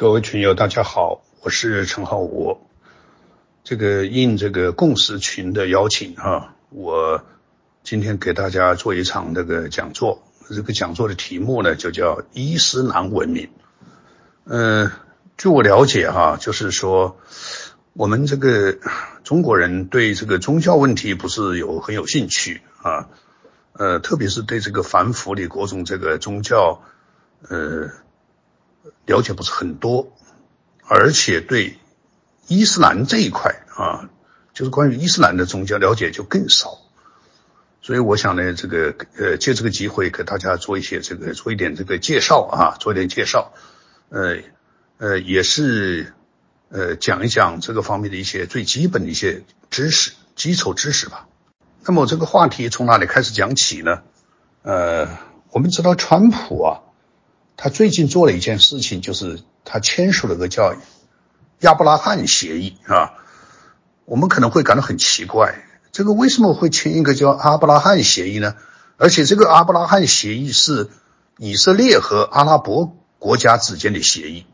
各位群友，大家好，我是陈浩武。这个应这个共识群的邀请哈，我今天给大家做一场这个讲座。这个讲座的题目呢，就叫伊斯兰文明。嗯，据我了解哈，就是说我们这个中国人对这个宗教问题不是有很有兴趣啊，呃，特别是对这个反腐的各种这个宗教，呃。了解不是很多，而且对伊斯兰这一块啊，就是关于伊斯兰的宗教了解就更少，所以我想呢，这个呃借这个机会给大家做一些这个做一点这个介绍啊，做一点介绍，呃呃也是呃讲一讲这个方面的一些最基本的一些知识基础知识吧。那么这个话题从哪里开始讲起呢？呃，我们知道川普啊。他最近做了一件事情，就是他签署了个叫亚伯拉罕协议啊。我们可能会感到很奇怪，这个为什么会签一个叫阿伯拉罕协议呢？而且这个阿伯拉罕协议是以色列和阿拉伯国家之间的协议。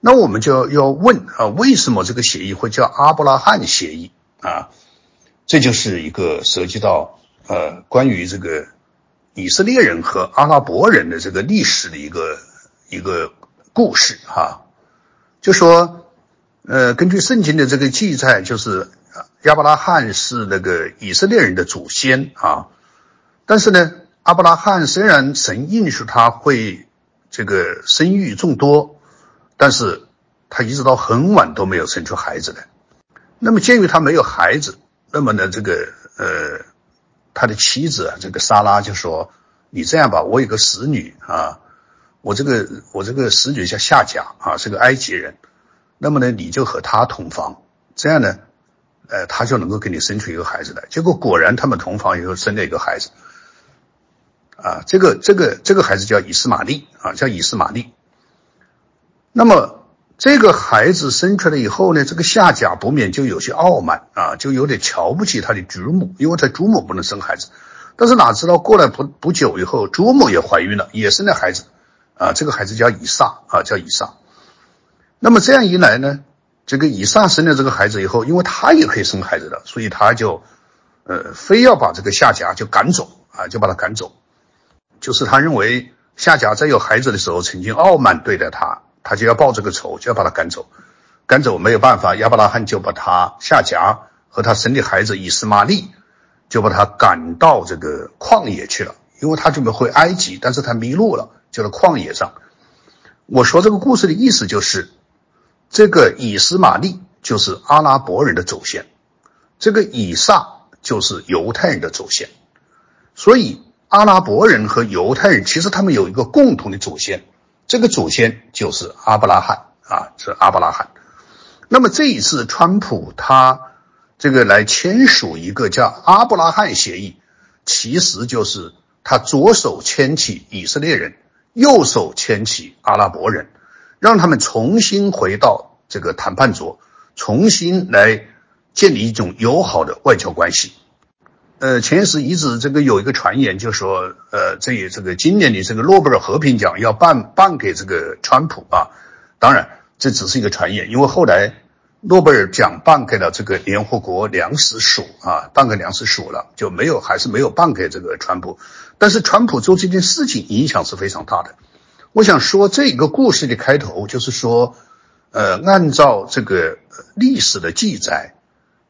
那我们就要问啊，为什么这个协议会叫阿伯拉罕协议啊？这就是一个涉及到呃关于这个。以色列人和阿拉伯人的这个历史的一个一个故事哈，就说，呃，根据圣经的这个记载，就是亚伯拉罕是那个以色列人的祖先啊，但是呢，阿伯拉罕虽然神应许他会这个生育众多，但是他一直到很晚都没有生出孩子来。那么鉴于他没有孩子，那么呢，这个呃。他的妻子啊，这个莎拉就说：“你这样吧，我有个使女啊，我这个我这个使女叫夏甲啊，是个埃及人。那么呢，你就和她同房，这样呢，呃，她就能够给你生出一个孩子来。结果果然，他们同房以后生了一个孩子啊，这个这个这个孩子叫以斯玛利啊，叫以斯玛利。那么。”这个孩子生出来以后呢，这个夏甲不免就有些傲慢啊，就有点瞧不起他的祖母，因为他祖母不能生孩子。但是哪知道过了不不久以后，祖母也怀孕了，也生了孩子啊。这个孩子叫以撒啊，叫以撒。那么这样一来呢，这个以撒生了这个孩子以后，因为他也可以生孩子的，所以他就呃非要把这个夏甲就赶走啊，就把他赶走。就是他认为夏甲在有孩子的时候曾经傲慢对待他。他就要报这个仇，就要把他赶走，赶走没有办法，亚伯拉罕就把他夏甲和他生的孩子以斯玛利，就把他赶到这个旷野去了，因为他准备回埃及，但是他迷路了，就在旷野上。我说这个故事的意思就是，这个以斯玛利就是阿拉伯人的祖先，这个以撒就是犹太人的祖先，所以阿拉伯人和犹太人其实他们有一个共同的祖先。这个祖先就是阿布拉罕啊，是阿布拉罕。那么这一次，川普他这个来签署一个叫阿布拉罕协议，其实就是他左手牵起以色列人，右手牵起阿拉伯人，让他们重新回到这个谈判桌，重新来建立一种友好的外交关系。呃，前时一直这个有一个传言，就说，呃，这这个今年的这个诺贝尔和平奖要颁颁给这个川普啊。当然，这只是一个传言，因为后来诺贝尔奖颁给了这个联合国粮食署啊，颁给粮食署了，就没有，还是没有颁给这个川普。但是川普做这件事情影响是非常大的。我想说这个故事的开头就是说，呃，按照这个历史的记载。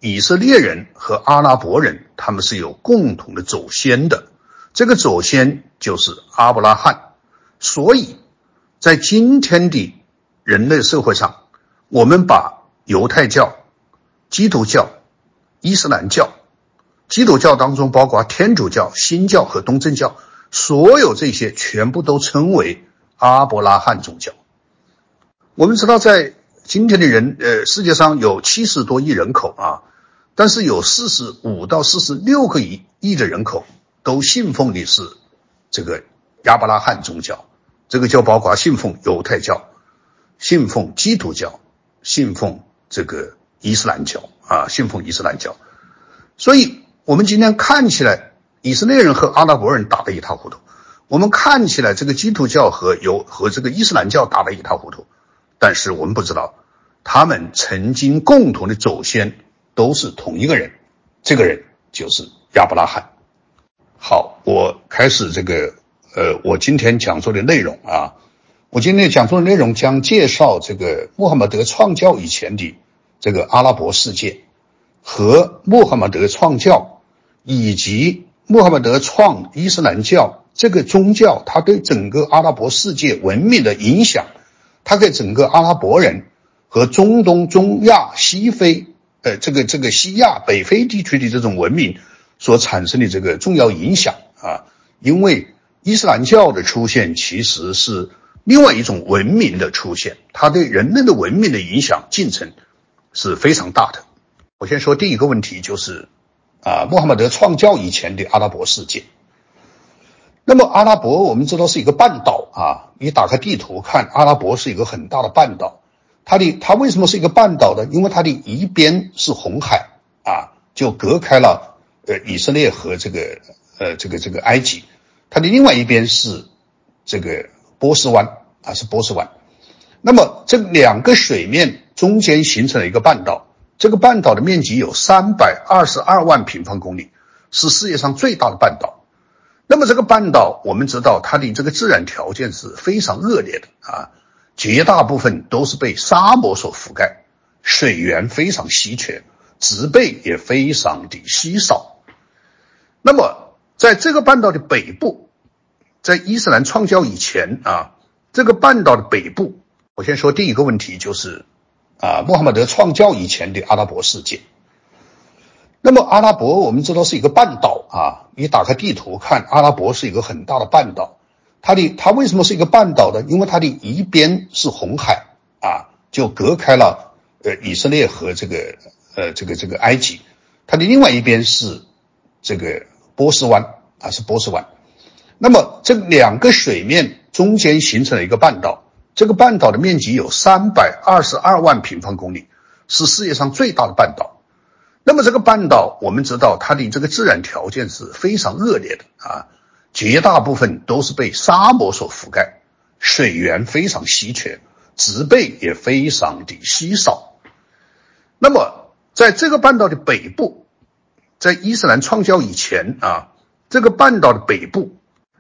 以色列人和阿拉伯人，他们是有共同的祖先的，这个祖先就是阿伯拉罕。所以，在今天的人类社会上，我们把犹太教、基督教、伊斯兰教、基督教当中包括天主教、新教和东正教，所有这些全部都称为阿伯拉罕宗教。我们知道，在今天的人，呃，世界上有七十多亿人口啊。但是有四十五到四十六个亿亿的人口都信奉的是这个亚伯拉罕宗教，这个就包括信奉犹太教、信奉基督教、信奉这个伊斯兰教啊，信奉伊斯兰教。所以，我们今天看起来以色列人和阿拉伯人打得一塌糊涂，我们看起来这个基督教和犹和这个伊斯兰教打得一塌糊涂。但是我们不知道，他们曾经共同的祖先都是同一个人，这个人就是亚伯拉罕。好，我开始这个，呃，我今天讲座的内容啊，我今天讲座的内容将介绍这个穆罕默德创教以前的这个阿拉伯世界，和穆罕默德创教以及穆罕默德创伊斯兰教这个宗教，它对整个阿拉伯世界文明的影响。它给整个阿拉伯人和中东、中亚、西非，呃，这个这个西亚、北非地区的这种文明所产生的这个重要影响啊，因为伊斯兰教的出现其实是另外一种文明的出现，它对人类的文明的影响进程是非常大的。我先说第一个问题，就是啊，穆罕默德创教以前的阿拉伯世界。那么阿拉伯我们知道是一个半岛啊，你打开地图看，阿拉伯是一个很大的半岛。它的它为什么是一个半岛呢？因为它的一边是红海啊，就隔开了呃以色列和这个呃这个这个埃及，它的另外一边是这个波斯湾啊，是波斯湾。那么这两个水面中间形成了一个半岛，这个半岛的面积有三百二十二万平方公里，是世界上最大的半岛。那么这个半岛，我们知道它的这个自然条件是非常恶劣的啊，绝大部分都是被沙漠所覆盖，水源非常稀缺，植被也非常的稀少。那么在这个半岛的北部，在伊斯兰创教以前啊，这个半岛的北部，我先说第一个问题就是啊，穆罕默德创教以前的阿拉伯世界。那么阿拉伯我们知道是一个半岛啊，你打开地图看，阿拉伯是一个很大的半岛。它的它为什么是一个半岛呢？因为它的一边是红海啊，就隔开了呃以色列和这个呃这个这个埃及，它的另外一边是这个波斯湾啊，是波斯湾。那么这两个水面中间形成了一个半岛，这个半岛的面积有三百二十二万平方公里，是世界上最大的半岛。那么这个半岛，我们知道它的这个自然条件是非常恶劣的啊，绝大部分都是被沙漠所覆盖，水源非常稀缺，植被也非常的稀少。那么在这个半岛的北部，在伊斯兰创教以前啊，这个半岛的北部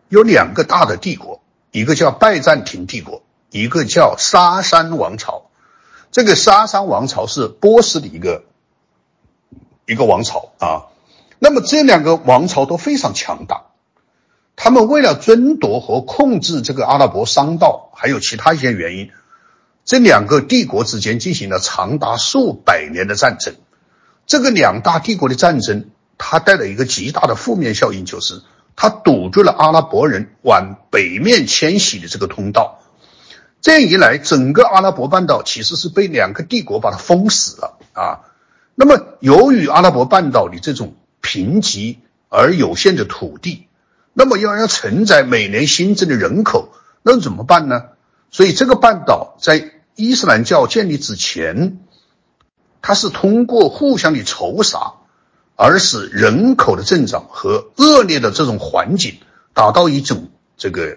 有两个大的帝国，一个叫拜占庭帝国，一个叫沙山王朝。这个沙山王朝是波斯的一个。一个王朝啊，那么这两个王朝都非常强大，他们为了争夺和控制这个阿拉伯商道，还有其他一些原因，这两个帝国之间进行了长达数百年的战争。这个两大帝国的战争，它带来一个极大的负面效应，就是它堵住了阿拉伯人往北面迁徙的这个通道。这样一来，整个阿拉伯半岛其实是被两个帝国把它封死了啊。那么，由于阿拉伯半岛的这种贫瘠而有限的土地，那么要要承载每年新增的人口，那怎么办呢？所以，这个半岛在伊斯兰教建立之前，它是通过互相的仇杀，而使人口的增长和恶劣的这种环境达到一种这个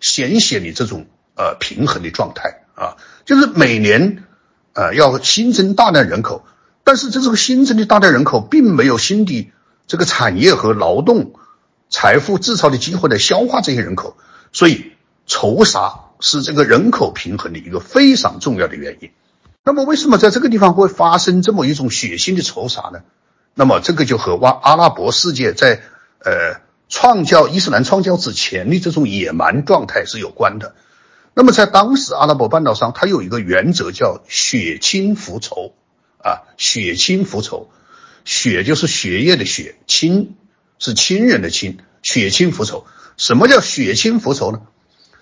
显显的这种呃平衡的状态啊，就是每年呃要新增大量人口。但是这这个新增的大量人口，并没有新的这个产业和劳动财富制造的机会来消化这些人口，所以仇杀是这个人口平衡的一个非常重要的原因。那么为什么在这个地方会发生这么一种血腥的仇杀呢？那么这个就和阿阿拉伯世界在呃创教伊斯兰创教之前的这种野蛮状态是有关的。那么在当时阿拉伯半岛上，它有一个原则叫血亲复仇。啊，血亲复仇，血就是血液的血，亲是亲人的亲，血亲复仇。什么叫血亲复仇呢？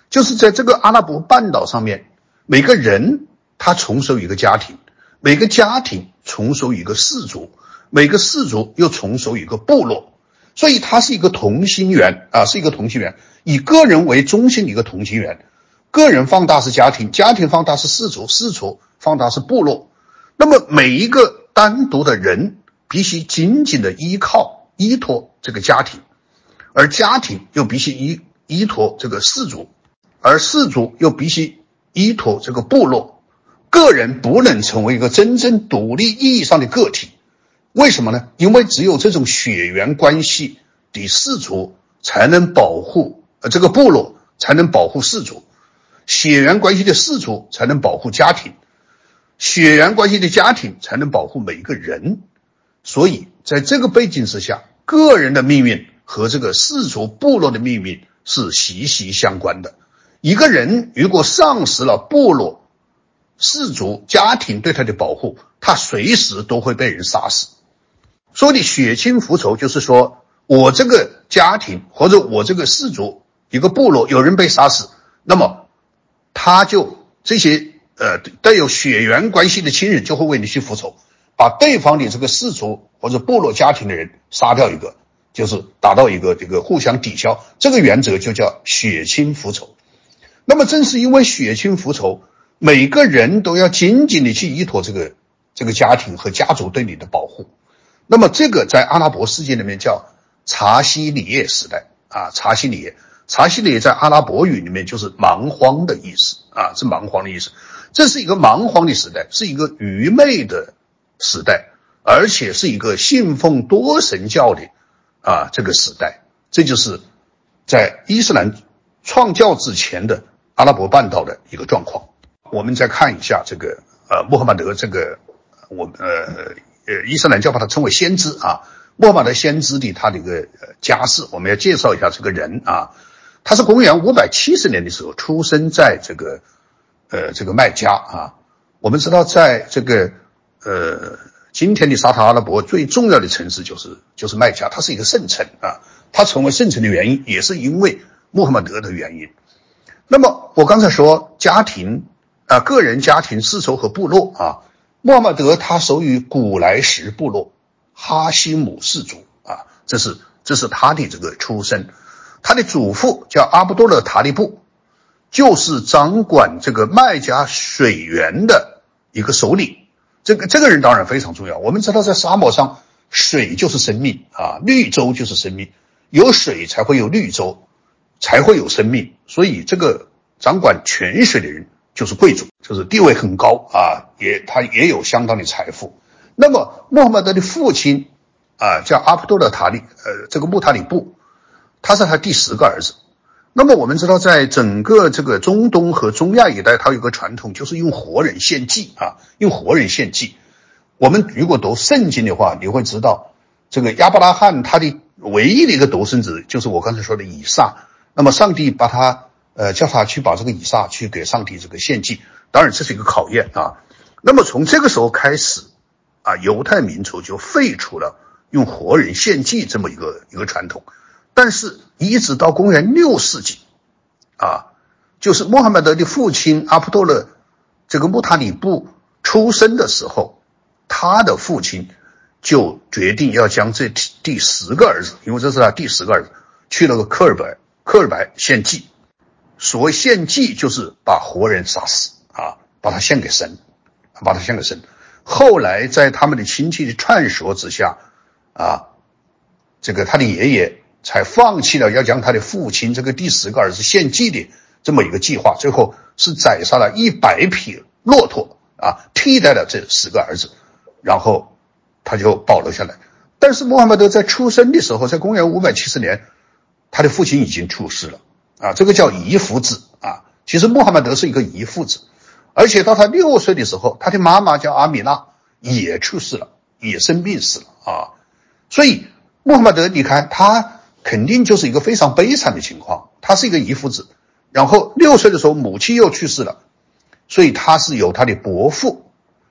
就是在这个阿拉伯半岛上面，每个人他从属一个家庭，每个家庭从属一个氏族，每个氏族又从属一个部落，所以它是一个同心圆啊，是一个同心圆，以个人为中心的一个同心圆。个人放大是家庭，家庭放大是氏族，氏族放大是部落。那么每一个单独的人必须紧紧的依靠依托这个家庭，而家庭又必须依依托这个氏族，而氏族又必须依托这个部落，个人不能成为一个真正独立意义上的个体。为什么呢？因为只有这种血缘关系的氏族才能保护呃这个部落，才能保护氏族；血缘关系的氏族才能保护家庭，血缘关系的家庭才能保护每一个人。所以，在这个背景之下，个人的命运和这个氏族部落的命运是息息相关的。一个人如果丧失了部落、氏族、家庭对他的保护，他随时都会被人杀死。说的血亲复仇，就是说我这个家庭或者我这个氏族一个部落有人被杀死，那么他就这些呃带有血缘关系的亲人就会为你去复仇，把对方的这个氏族或者部落家庭的人杀掉一个，就是达到一个这个互相抵消，这个原则就叫血亲复仇。那么正是因为血亲复仇，每个人都要紧紧的去依托这个这个家庭和家族对你的保护。那么这个在阿拉伯世界里面叫查西里叶时代啊，查西里叶，查西里叶在阿拉伯语里面就是蛮荒的意思啊，是蛮荒的意思。这是一个蛮荒的时代，是一个愚昧的时代，而且是一个信奉多神教的啊这个时代。这就是在伊斯兰创教之前的阿拉伯半岛的一个状况。我们再看一下这个呃穆罕默德这个我呃。呃，伊斯兰教把他称为先知啊，穆罕默德先知的他的一个家世，我们要介绍一下这个人啊。他是公元五百七十年的时候出生在这个呃这个麦加啊。我们知道，在这个呃今天的沙特阿拉伯最重要的城市就是就是麦加，它是一个圣城啊。它成为圣城的原因也是因为穆罕默德的原因。那么我刚才说家庭啊，个人、家庭、丝绸和部落啊。穆罕默德他属于古莱什部落哈希姆氏族啊，这是这是他的这个出身。他的祖父叫阿卜杜勒塔利布，就是掌管这个麦加水源的一个首领。这个这个人当然非常重要。我们知道，在沙漠上，水就是生命啊，绿洲就是生命，有水才会有绿洲，才会有生命。所以，这个掌管泉水的人。就是贵族，就是地位很高啊，也他也有相当的财富。那么穆罕默德的父亲啊叫阿卜杜勒塔利，呃，这个穆塔里布，他是他第十个儿子。那么我们知道，在整个这个中东和中亚一带，它有个传统，就是用活人献祭啊，用活人献祭。我们如果读圣经的话，你会知道，这个亚伯拉罕他的唯一的一个独生子就是我刚才说的以撒。那么上帝把他。呃，叫他去把这个以撒去给上帝这个献祭，当然这是一个考验啊。那么从这个时候开始啊，犹太民族就废除了用活人献祭这么一个一个传统。但是，一直到公元六世纪啊，就是穆罕默德的父亲阿卜杜勒这个穆塔里布出生的时候，他的父亲就决定要将这第十个儿子，因为这是他第十个儿子，去了个科尔白，科尔白献祭。所谓献祭，就是把活人杀死啊，把他献给神，把他献给神。后来在他们的亲戚的劝说之下，啊，这个他的爷爷才放弃了要将他的父亲这个第十个儿子献祭的这么一个计划。最后是宰杀了一百匹骆驼啊，替代了这十个儿子，然后他就保留下来。但是穆罕默德在出生的时候，在公元五百七十年，他的父亲已经去世了。啊，这个叫遗腹子啊。其实穆罕默德是一个遗腹子，而且到他六岁的时候，他的妈妈叫阿米娜也去世了，也生病死了啊。所以穆罕默德，你看他肯定就是一个非常悲惨的情况。他是一个遗腹子，然后六岁的时候母亲又去世了，所以他是由他的伯父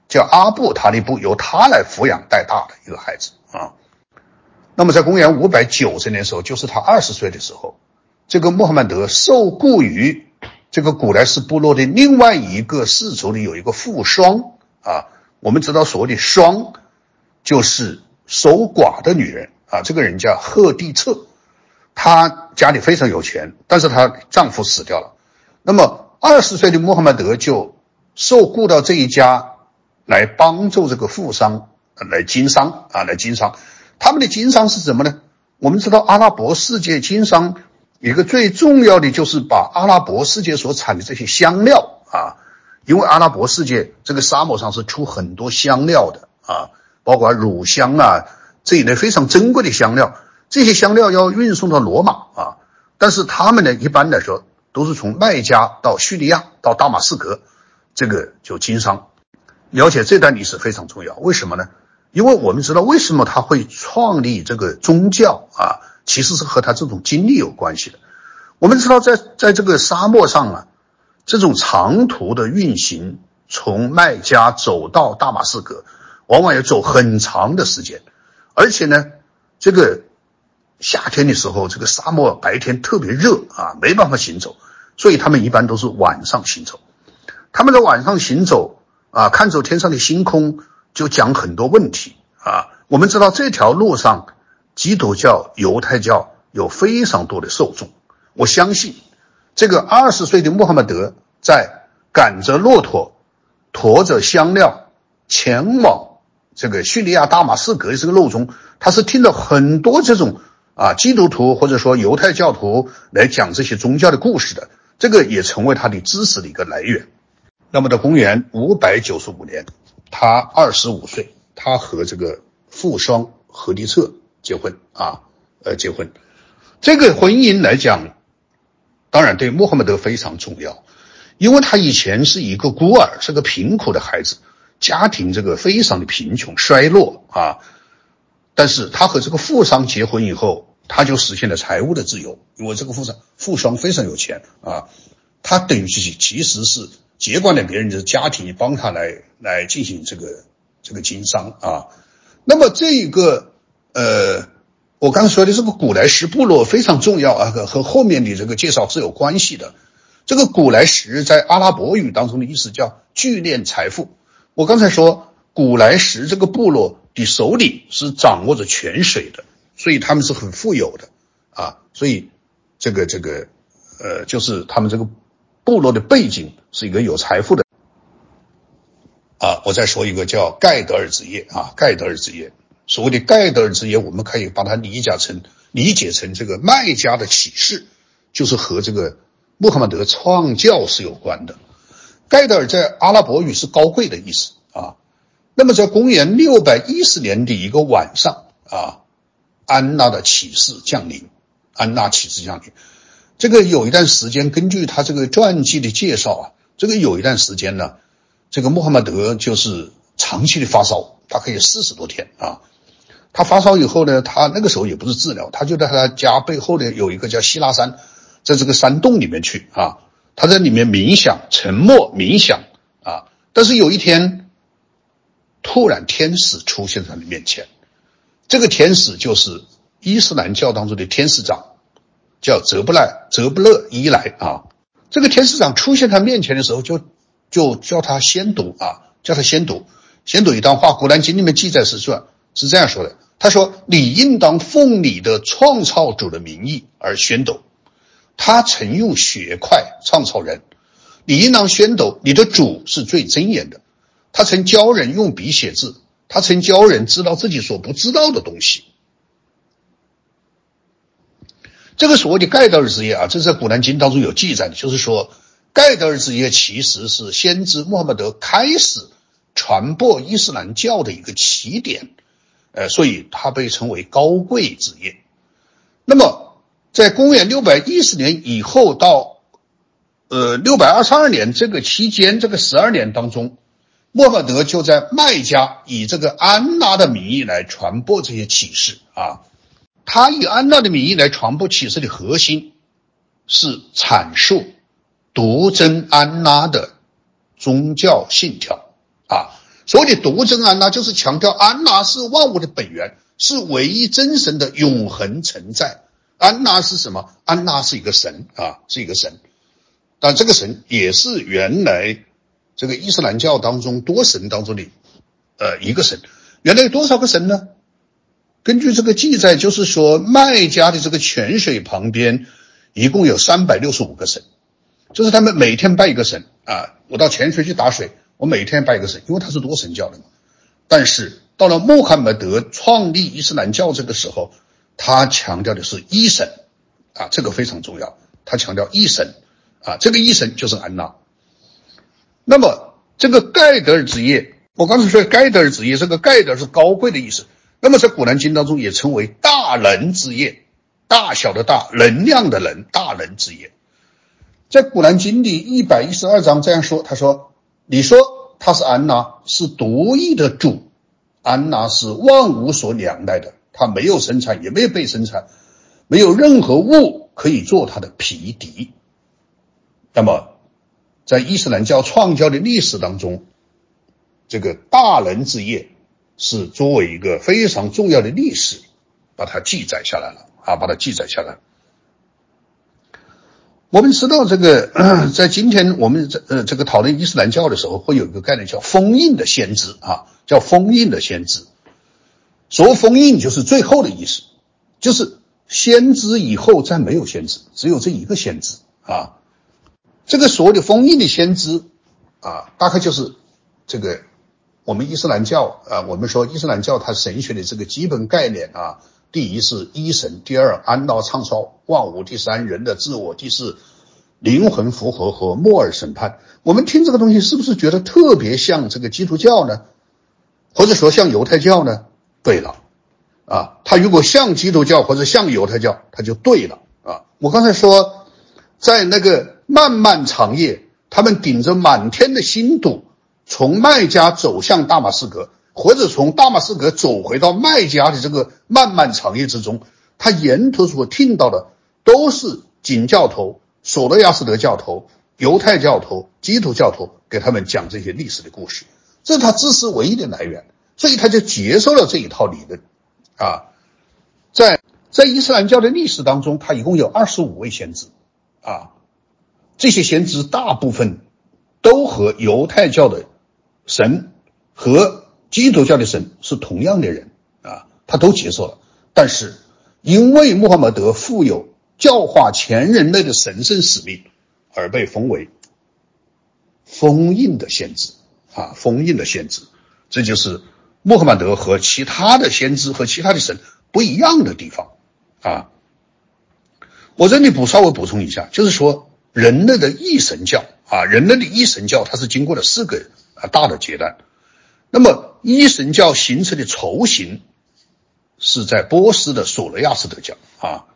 叫阿布塔利布由他来抚养带大的一个孩子啊。那么在公元五百九十年的时候，就是他二十岁的时候。这个穆罕默德受雇于这个古莱斯部落的另外一个氏族里有一个富双啊，我们知道所谓的双就是守寡的女人啊，这个人叫赫蒂策，她家里非常有钱，但是她丈夫死掉了，那么二十岁的穆罕默德就受雇到这一家来帮助这个富商来经商啊，来经商，他们的经商是什么呢？我们知道阿拉伯世界经商。一个最重要的就是把阿拉伯世界所产的这些香料啊，因为阿拉伯世界这个沙漠上是出很多香料的啊，包括乳香啊这一类非常珍贵的香料，这些香料要运送到罗马啊，但是他们呢一般来说都是从麦加到叙利亚到大马士革，这个就经商。了解这段历史非常重要，为什么呢？因为我们知道为什么他会创立这个宗教啊，其实是和他这种经历有关系的。我们知道在在这个沙漠上啊。这种长途的运行，从麦加走到大马士革，往往要走很长的时间，而且呢，这个夏天的时候，这个沙漠白天特别热啊，没办法行走，所以他们一般都是晚上行走。他们在晚上行走啊，看着天上的星空，就讲很多问题啊。我们知道这条路上，基督教、犹太教有非常多的受众，我相信。这个二十岁的穆罕默德在赶着骆驼，驮着香料前往这个叙利亚大马士革的这个路中，他是听到很多这种啊基督徒或者说犹太教徒来讲这些宗教的故事的，这个也成为他的知识的一个来源。那么，到公元五百九十五年，他二十五岁，他和这个富商何迪策结婚啊，呃，结婚，这个婚姻来讲。当然，对穆罕默德非常重要，因为他以前是一个孤儿，是个贫苦的孩子，家庭这个非常的贫穷衰落啊。但是他和这个富商结婚以后，他就实现了财务的自由，因为这个富商富商非常有钱啊，他等于其其实是接管了别人的家庭，帮他来来进行这个这个经商啊。那么这一个呃。我刚才说的这个古莱什部落非常重要啊，和和后面的这个介绍是有关系的。这个古莱什在阿拉伯语当中的意思叫聚敛财富。我刚才说古莱什这个部落的首领是掌握着泉水的，所以他们是很富有的啊。所以这个这个呃，就是他们这个部落的背景是一个有财富的啊。我再说一个叫盖德尔之夜啊，盖德尔之夜。所谓的盖德尔之夜，我们可以把它理解成理解成这个卖家的启示，就是和这个穆罕默德创教是有关的。盖德尔在阿拉伯语是高贵的意思啊。那么在公元六百一十年的一个晚上啊，安娜的启示降临，安娜启示降临。这个有一段时间，根据他这个传记的介绍啊，这个有一段时间呢，这个穆罕默德就是长期的发烧，大概有四十多天啊。他发烧以后呢，他那个时候也不是治疗，他就在他家背后呢有一个叫希拉山，在这个山洞里面去啊，他在里面冥想、沉默冥想啊。但是有一天，突然天使出现在他的面前，这个天使就是伊斯兰教当中的天使长，叫泽布赖泽布勒伊莱啊。这个天使长出现他面前的时候，就就叫他先读啊，叫他先读，先读一段话，《古兰经》里面记载是说，是这样说的。他说：“你应当奉你的创造主的名义而宣读。他曾用血块创造人，你应当宣读你的主是最真言的。他曾教人用笔写字，他曾教人知道自己所不知道的东西。这个所谓的盖德尔之夜啊，这是在古兰经当中有记载的，就是说盖德尔之夜其实是先知穆罕默德开始传播伊斯兰教的一个起点。”呃，所以它被称为高贵之夜。那么，在公元六百一十年以后到呃六百二十二年这个期间，这个十二年当中，穆罕默德就在麦加以这个安拉的名义来传播这些启示啊。他以安拉的名义来传播启示的核心是阐述独真安拉的宗教信条啊。所谓的独真安拉，就是强调安拉是万物的本源，是唯一真神的永恒存在。安拉是什么？安拉是一个神啊，是一个神。但这个神也是原来这个伊斯兰教当中多神当中的呃一个神。原来有多少个神呢？根据这个记载，就是说麦加的这个泉水旁边一共有三百六十五个神，就是他们每天拜一个神啊。我到泉水去打水。我每天拜一个神，因为他是多神教的嘛。但是到了穆罕默德创立伊斯兰教这个时候，他强调的是一神啊，这个非常重要。他强调一神啊，这个一神就是安拉。那么这个盖德尔之业，我刚才说盖德尔之业，这个盖德尔是高贵的意思。那么在古兰经当中也称为大能之业，大小的大，能量的能，大能之业。在古兰经里一百一十二章这样说，他说：“你说他是安娜，是独一的主，安娜是万物所仰赖的，他没有生产，也没有被生产，没有任何物可以做他的匹敌。”那么，在伊斯兰教创教的历史当中，这个大能之夜是作为一个非常重要的历史，把它记载下来了啊，把它记载下来。我们知道，这个 在今天我们这呃这个讨论伊斯兰教的时候，会有一个概念叫封印的先知啊，叫封印的先知。所谓封印，就是最后的意思，就是先知以后再没有先知，只有这一个先知啊。这个所谓的封印的先知啊，大概就是这个我们伊斯兰教啊，我们说伊斯兰教它神学的这个基本概念啊。第一是一神，第二安道创造万物，第三人的自我，第四灵魂复合和末尔审判。我们听这个东西是不是觉得特别像这个基督教呢？或者说像犹太教呢？对了，啊，它如果像基督教或者像犹太教，它就对了啊。我刚才说，在那个漫漫长夜，他们顶着满天的星斗，从麦加走向大马士革。或者从大马士革走回到麦加的这个漫漫长夜之中，他沿途所听到的都是景教头、索罗亚斯德教头、犹太教头、基督教头给他们讲这些历史的故事，这是他知识唯一的来源，所以他就接受了这一套理论。啊，在在伊斯兰教的历史当中，他一共有二十五位先知，啊，这些先知大部分都和犹太教的神和基督教的神是同样的人啊，他都接受了，但是因为穆罕默德负有教化全人类的神圣使命，而被封为封印的先知啊，封印的先知，这就是穆罕默德和其他的先知和其他的神不一样的地方啊。我这里补稍微补充一下，就是说人类的一神教啊，人类的一神教，它是经过了四个啊大的阶段。那么，一神教形成的雏形是在波斯的索罗亚斯德教啊。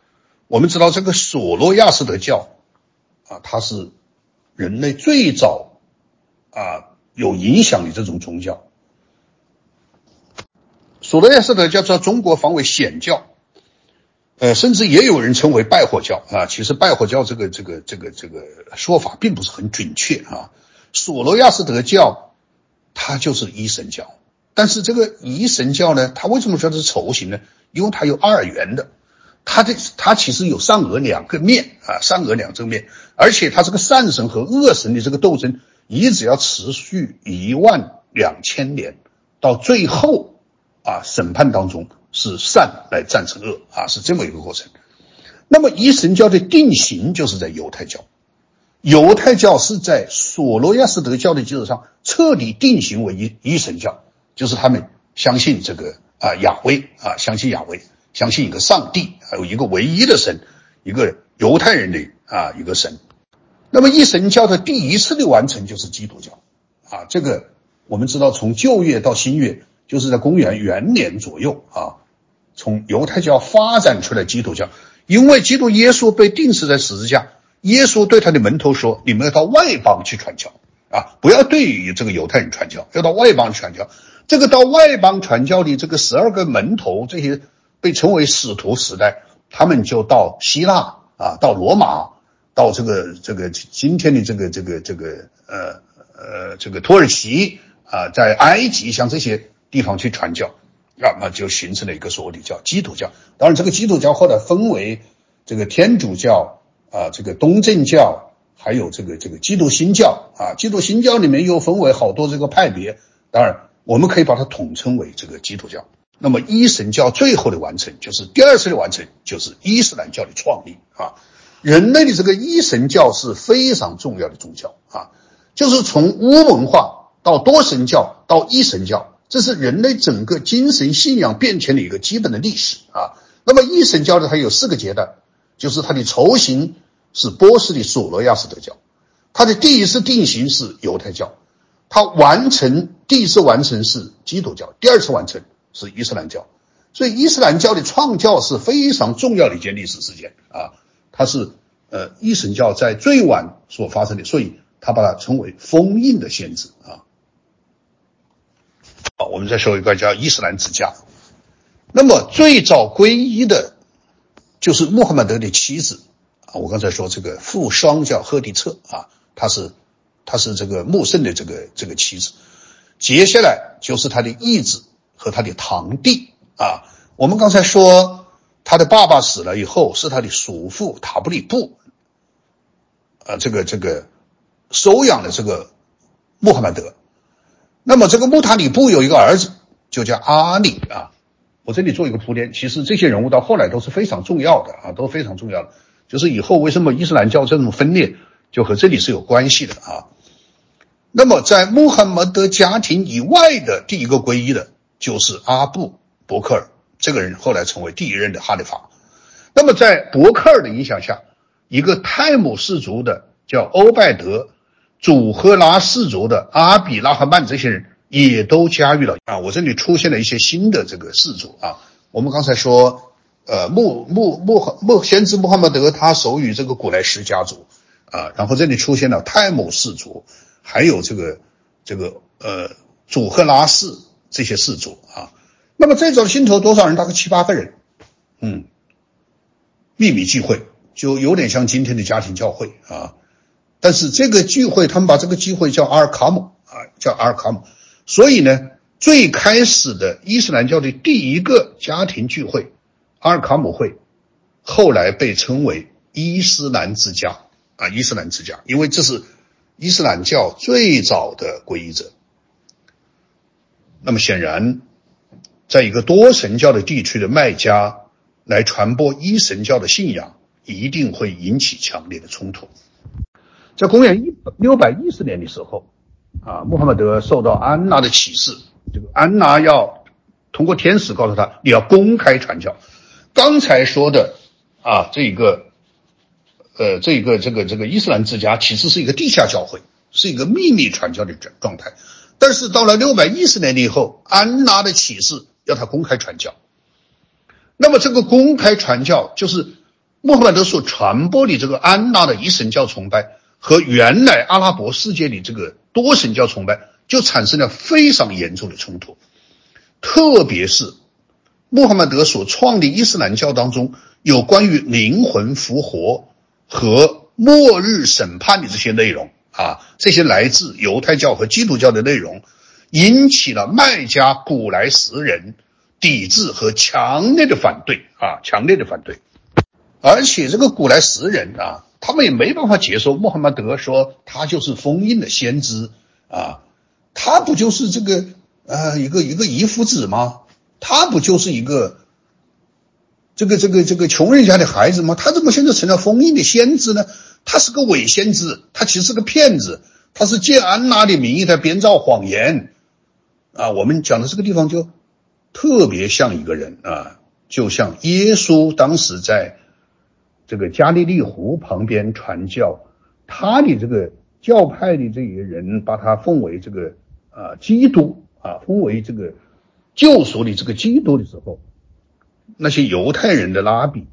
我们知道这个索罗亚斯德教啊，它是人类最早啊有影响的这种宗教。索罗亚斯德教在中国方为显教，呃，甚至也有人称为拜火教啊。其实拜火教这个这个这个这个说法并不是很准确啊。索罗亚斯德教。它就是一神教，但是这个一神教呢，它为什么说是丑形呢？因为它有二元的，它的它其实有善恶两个面啊，善恶两正面，而且它这个善神和恶神的这个斗争，一直要持续一万两千年，到最后啊审判当中是善来战胜恶啊，是这么一个过程。那么一神教的定型就是在犹太教。犹太教是在索罗亚斯德教的基础上彻底定型为一一神教，就是他们相信这个啊亚威啊，相信亚威，相信一个上帝，还有一个唯一的神，一个犹太人的啊一个神。那么一神教的第一次的完成就是基督教啊，这个我们知道，从旧月到新月，就是在公元元年左右啊，从犹太教发展出来基督教，因为基督耶稣被钉死在十字架。耶稣对他的门徒说：“你们要到外邦去传教啊，不要对于这个犹太人传教，要到外邦传教。这个到外邦传教的这个十二个门徒，这些被称为使徒时代，他们就到希腊啊，到罗马，到这个这个今天的这个这个这个呃呃这个土耳其啊，在埃及像这些地方去传教，那么就形成了一个所谓的叫基督教。当然，这个基督教后来分为这个天主教。”啊，这个东正教还有这个这个基督新教啊，基督新教里面又分为好多这个派别，当然我们可以把它统称为这个基督教。那么一神教最后的完成，就是第二次的完成，就是伊斯兰教的创立啊。人类的这个一神教是非常重要的宗教啊，就是从巫文化到多神教到一神教，这是人类整个精神信仰变迁的一个基本的历史啊。那么一神教呢，它有四个阶段。就是它的雏形是波斯的索罗亚斯德教，它的第一次定型是犹太教，他完成第一次完成是基督教，第二次完成是伊斯兰教，所以伊斯兰教的创教是非常重要的一件历史事件啊，它是呃一神教在最晚所发生的，所以他把它称为封印的先知啊。我们再说一个叫伊斯兰之家，那么最早皈依的，就是穆罕默德的妻子啊。我刚才说这个富商叫赫迪策啊，他是他是这个穆圣的这个这个妻子，接下来就是他的义子和他的堂弟啊。我们刚才说他的爸爸死了以后，是他的叔父塔布里布啊，这个这个收养了这个穆罕默德。那么这个穆塔里布有一个儿子，就叫阿里啊。我这里做一个铺垫，其实这些人物到后来都是非常重要的啊，都非常重要的。就是以后为什么伊斯兰教这种分裂，就和这里是有关系的啊。那么在穆罕默德家庭以外的第一个皈依的，就是阿布伯克尔这个人，后来成为第一任的哈里发。那么在伯克尔的影响下，一个泰姆氏族的叫欧拜德，祖赫拉氏族的阿比拉赫曼这些人也都加入了啊。我这里出现了一些新的这个氏族啊。我们刚才说。呃，穆穆穆罕穆先知穆罕默德他属于这个古莱什家族啊，然后这里出现了泰姆氏族，还有这个这个呃祖赫拉氏这些氏族啊。那么这种信徒多少人？大概七八个人，嗯，秘密聚会就有点像今天的家庭教会啊。但是这个聚会，他们把这个聚会叫阿尔卡姆啊，叫阿尔卡姆。所以呢，最开始的伊斯兰教的第一个家庭聚会。阿尔卡姆会后来被称为伊斯兰之家啊，伊斯兰之家，因为这是伊斯兰教最早的皈依者。那么显然，在一个多神教的地区的卖家来传播一神教的信仰，一定会引起强烈的冲突。在公元一六百一十年的时候，啊，穆罕默德受到安娜的启示，这个安娜要通过天使告诉他，你要公开传教。刚才说的啊，这一个，呃，这一个这个这个伊斯兰之家其实是一个地下教会，是一个秘密传教的状状态。但是到了六百一十年以后，安娜的启示要他公开传教。那么这个公开传教，就是穆罕默德所传播的这个安娜的一神教崇拜和原来阿拉伯世界的这个多神教崇拜，就产生了非常严重的冲突，特别是。穆罕默德所创立伊斯兰教当中有关于灵魂复活和末日审判的这些内容啊，这些来自犹太教和基督教的内容，引起了麦加古莱什人抵制和强烈的反对啊，强烈的反对。而且这个古莱什人啊，他们也没办法接受穆罕默德说他就是封印的先知啊，他不就是这个呃一个一个遗夫子吗？他不就是一个这个这个这个穷人家的孩子吗？他怎么现在成了封印的先知呢？他是个伪先知，他其实是个骗子，他是借安娜的名义在编造谎言啊！我们讲的这个地方就特别像一个人啊，就像耶稣当时在这个加利利湖旁边传教，他的这个教派的这些人把他奉为这个啊基督啊，奉为这个。救赎的这个基督的时候，那些犹太人的拉比，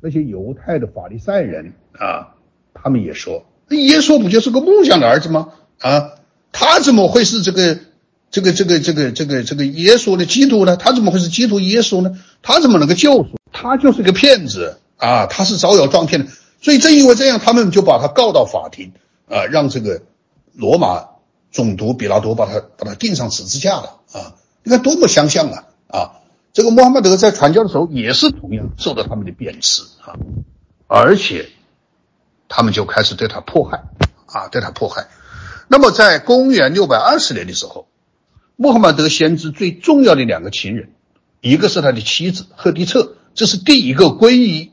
那些犹太的法利赛人啊，他们也说，耶稣不就是个木匠的儿子吗？啊，他怎么会是这个这个这个这个这个这个耶稣的基督呢？他怎么会是基督耶稣呢？他怎么能够救赎？他就是个骗子啊！他是招摇撞骗的。所以正因为这样，他们就把他告到法庭啊，让这个罗马总督比拉多把他把他钉上十字架了啊。你看多么相像啊！啊，这个穆罕默德在传教的时候也是同样受到他们的贬斥啊，而且他们就开始对他迫害啊，对他迫害。那么在公元六百二十年的时候，穆罕默德先知最重要的两个情人，一个是他的妻子赫迪策，这是第一个皈依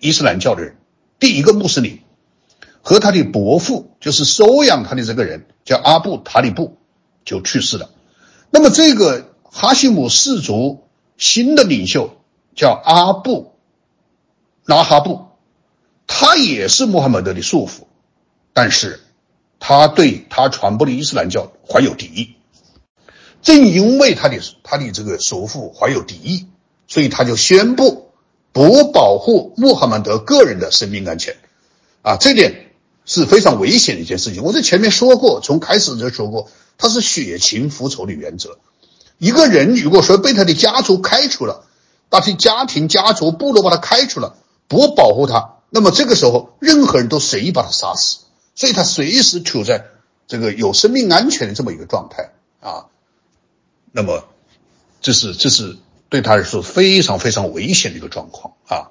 伊斯兰教的人，第一个穆斯林，和他的伯父，就是收养他的这个人叫阿布塔里布，就去世了。那么这个哈希姆氏族新的领袖叫阿布拉哈布，他也是穆罕默德的叔父，但是他对他传播的伊斯兰教怀有敌意。正因为他的他的这个叔父怀有敌意，所以他就宣布不保护穆罕默德个人的生命安全。啊，这点是非常危险的一件事情。我在前面说过，从开始就说过，他是血亲复仇的原则。一个人如果说被他的家族开除了，他的家庭、家族、部落把他开除了，不保护他，那么这个时候任何人都随意把他杀死，所以他随时处在这个有生命安全的这么一个状态啊。那么，这是这是对他来说非常非常危险的一个状况啊。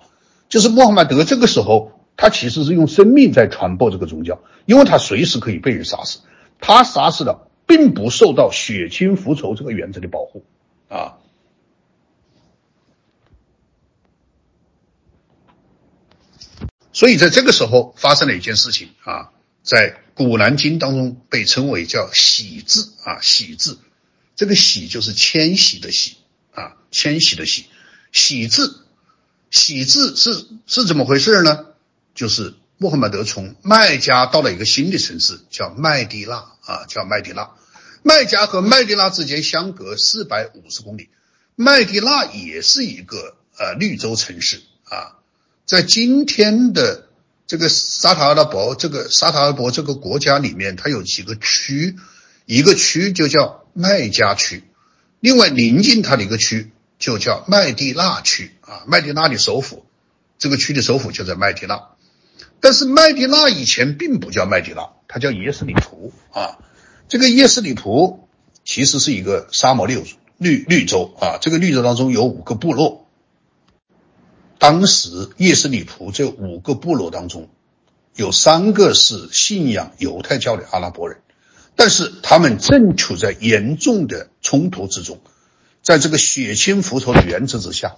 就是穆罕默德这个时候，他其实是用生命在传播这个宗教，因为他随时可以被人杀死，他杀死的。并不受到血亲复仇这个原则的保护啊，所以在这个时候发生了一件事情啊，在《古兰经》当中被称为叫“喜字”啊，“喜字”这个“喜”就是迁徙的“喜”啊，迁徙的“徙，徙字”，“徙字”是是怎么回事呢？就是穆罕默德从麦加到了一个新的城市，叫麦地那。啊，叫麦地那，麦加和麦地那之间相隔四百五十公里，麦地那也是一个呃绿洲城市啊，在今天的这个沙特阿拉伯这个沙特阿拉伯这个国家里面，它有几个区，一个区就叫麦加区，另外临近它的一个区就叫麦地那区啊，麦地那的首府，这个区的首府就在麦地那。但是麦地那以前并不叫麦地那，它叫耶斯里图啊。这个耶斯里图其实是一个沙漠绿绿绿洲啊。这个绿洲当中有五个部落。当时耶斯里图这五个部落当中，有三个是信仰犹太教的阿拉伯人，但是他们正处在严重的冲突之中，在这个血亲复仇的原则之下，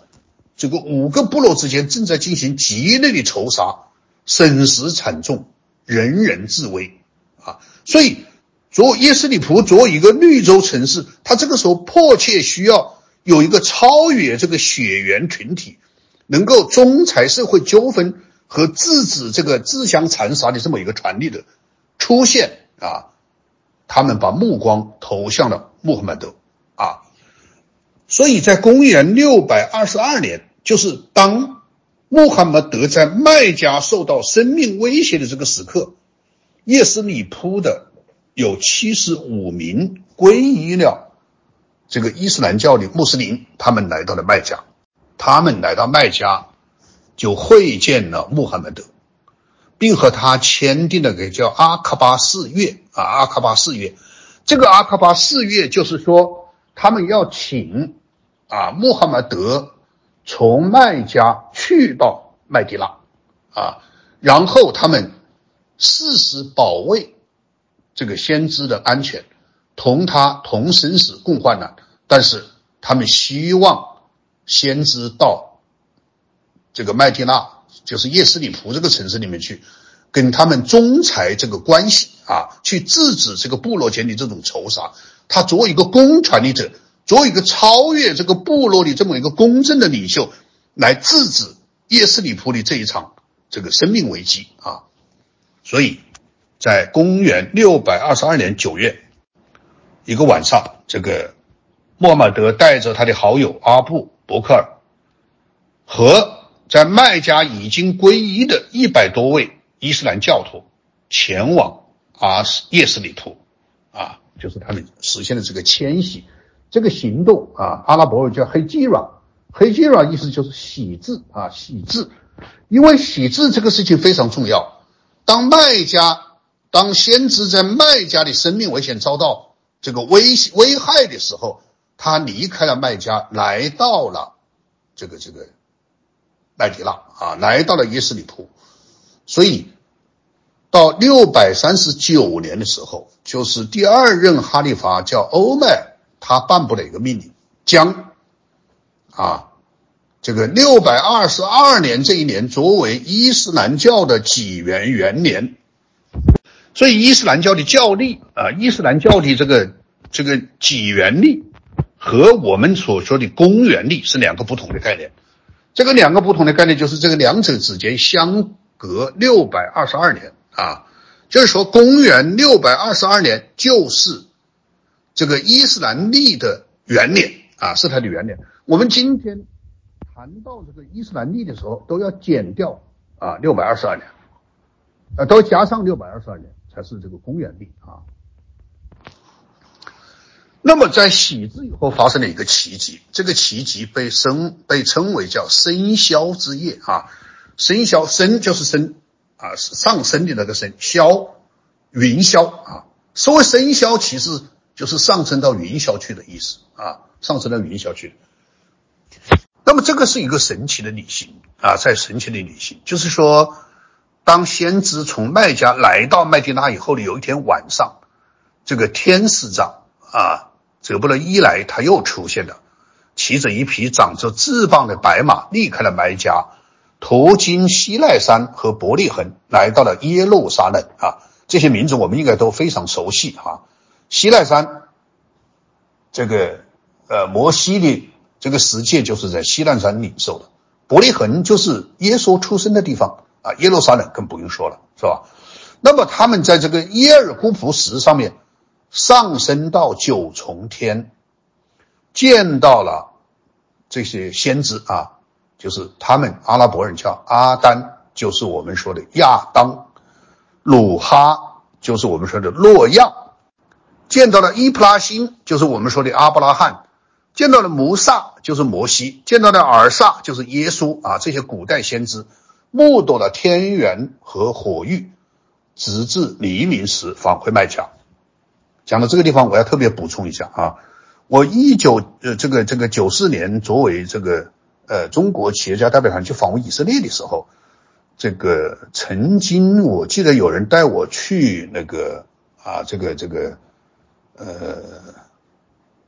这个五个部落之间正在进行激烈的仇杀。损失惨重，人人自危啊！所以，作耶斯里普作为一个绿洲城市，它这个时候迫切需要有一个超越这个血缘群体，能够仲裁社会纠纷和制止这个自相残杀的这么一个权力的出现啊！他们把目光投向了穆罕默德啊！所以在公元六百二十二年，就是当。穆罕默德在麦加受到生命威胁的这个时刻，叶斯里铺的有七十五名皈依了这个伊斯兰教的穆斯林，他们来到了麦加，他们来到麦加就会见了穆罕默德，并和他签订了个叫阿克巴誓约啊，阿克巴誓约。这个阿克巴誓约就是说，他们要请啊穆罕默德。从麦加去到麦地那，啊，然后他们誓死保卫这个先知的安全，同他同生死共患难。但是他们希望先知到这个麦地那，就是叶斯里普这个城市里面去，跟他们仲裁这个关系啊，去制止这个部落间的这种仇杀。他作为一个公权力者。作为一个超越这个部落的这么一个公正的领袖，来制止叶斯里普的这一场这个生命危机啊！所以，在公元六百二十二年九月一个晚上，这个穆罕德带着他的好友阿布伯克尔和在麦加已经皈依的一百多位伊斯兰教徒前往阿斯叶斯里普啊，就是他们实现了这个迁徙。这个行动啊，阿拉伯语叫黑吉拉，黑吉拉意思就是喜字啊，喜字。因为喜字这个事情非常重要。当麦加，当先知在麦加的生命危险遭到这个危危害的时候，他离开了麦加，来到了这个这个麦迪拉啊，来到了耶斯里普。所以到六百三十九年的时候，就是第二任哈利法叫欧麦。他颁布了一个命令，将啊这个六百二十二年这一年作为伊斯兰教的纪元元年，所以伊斯兰教的教历啊，伊斯兰教的这个这个纪元历和我们所说的公元历是两个不同的概念。这个两个不同的概念就是这个两者之间相隔六百二十二年啊。就是说公元六百二十二年就是这个伊斯兰历的元年啊，是它的元年。我们今天谈到这个伊斯兰历的时候，都要减掉啊六百二十二年，啊都加上六百二十二年才是这个公元历啊。那么在喜字以后发生了一个奇迹，这个奇迹被称被称为叫生肖之夜啊，生肖生就是生啊上升的那个生肖云霄啊，所谓生肖其实就是上升到云霄去的意思啊，上升到云霄去。那么这个是一个神奇的旅行啊，在神奇的旅行，就是说，当先知从麦加来到麦地那以后的有一天晚上，这个天使长啊。走不了一来，他又出现了，骑着一匹长着翅膀的白马，离开了麦加，途经西奈山和伯利恒，来到了耶路撒冷啊。这些名字我们应该都非常熟悉哈。西奈山，这个呃摩西的这个世界就是在西奈山领受的。伯利恒就是耶稣出生的地方啊。耶路撒冷更不用说了，是吧？那么他们在这个耶尔古普石上面。上升到九重天，见到了这些先知啊，就是他们阿拉伯人叫阿丹，就是我们说的亚当；鲁哈就是我们说的诺亚；见到了伊普拉辛，就是我们说的阿布拉罕；见到了摩萨，就是摩西；见到了尔萨，就是耶稣啊。这些古代先知目睹了天元和火域，直至黎明时返回麦加。讲到这个地方，我要特别补充一下啊，我一九呃这个这个九四年作为这个呃中国企业家代表团去访问以色列的时候，这个曾经我记得有人带我去那个啊这个这个呃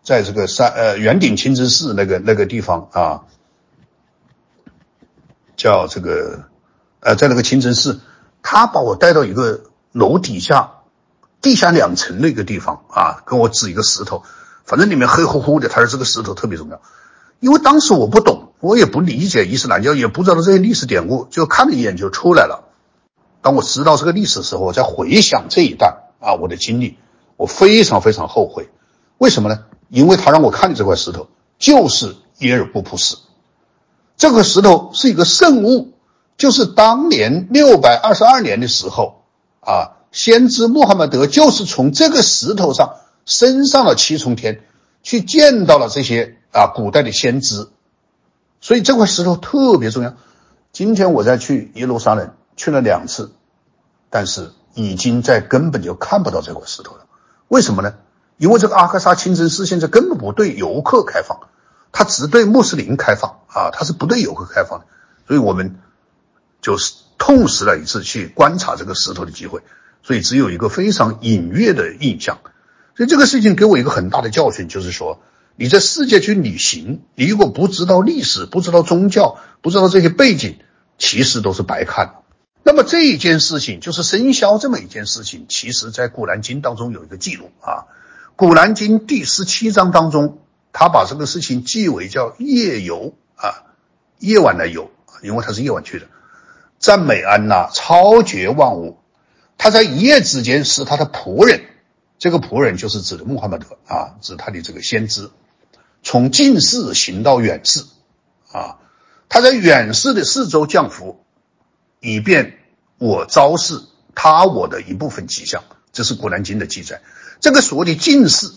在这个山呃圆顶清真寺那个那个地方啊，叫这个呃在那个清真寺，他把我带到一个楼底下。地下两层的一个地方啊，跟我指一个石头，反正里面黑乎乎的。他说这个石头特别重要，因为当时我不懂，我也不理解伊斯兰教，也不知道这些历史典故，就看了一眼就出来了。当我知道这个历史的时候，我在回想这一段啊，我的经历，我非常非常后悔。为什么呢？因为他让我看的这块石头就是耶尔布普斯，这个石头是一个圣物，就是当年六百二十二年的时候啊。先知穆罕默德就是从这个石头上升上了七重天，去见到了这些啊古代的先知，所以这块石头特别重要。今天我再去耶路撒冷去了两次，但是已经在根本就看不到这块石头了。为什么呢？因为这个阿克萨清真寺现在根本不对游客开放，它只对穆斯林开放啊，它是不对游客开放的。所以我们就是痛失了一次去观察这个石头的机会。所以只有一个非常隐约的印象，所以这个事情给我一个很大的教训，就是说你在世界去旅行，你如果不知道历史，不知道宗教，不知道这些背景，其实都是白看。那么这一件事情就是生肖这么一件事情，其实在古兰经当中有一个记录啊，古兰经第十七章当中，他把这个事情记为叫夜游啊，夜晚的游，因为他是夜晚去的，赞美安娜，超绝万物。他在一夜之间使他的仆人，这个仆人就是指的穆罕默德啊，指他的这个先知，从近视行到远视，啊，他在远视的四周降伏，以便我昭示他我的一部分迹象。这是古兰经的记载。这个所谓的近视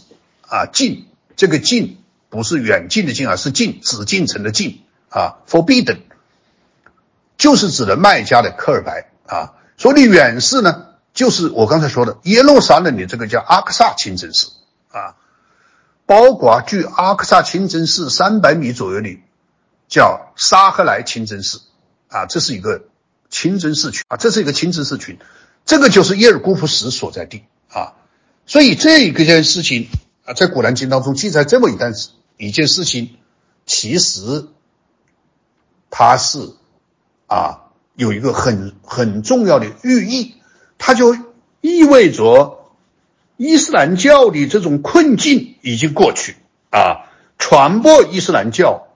啊，近这个近不是远近的近，而是近紫禁城的近啊，forbidden，就是指的麦加的科尔白啊。所谓的远视呢？就是我刚才说的耶路撒冷的这个叫阿克萨清真寺啊，包括距阿克萨清真寺三百米左右的叫沙赫莱清真寺啊，这是一个清真寺群啊，这是一个清真寺群，这个就是耶尔古普石所在地啊，所以这一个件事情啊，在古兰经当中记载这么一段一件事情，其实它是啊有一个很很重要的寓意。它就意味着伊斯兰教的这种困境已经过去啊，传播伊斯兰教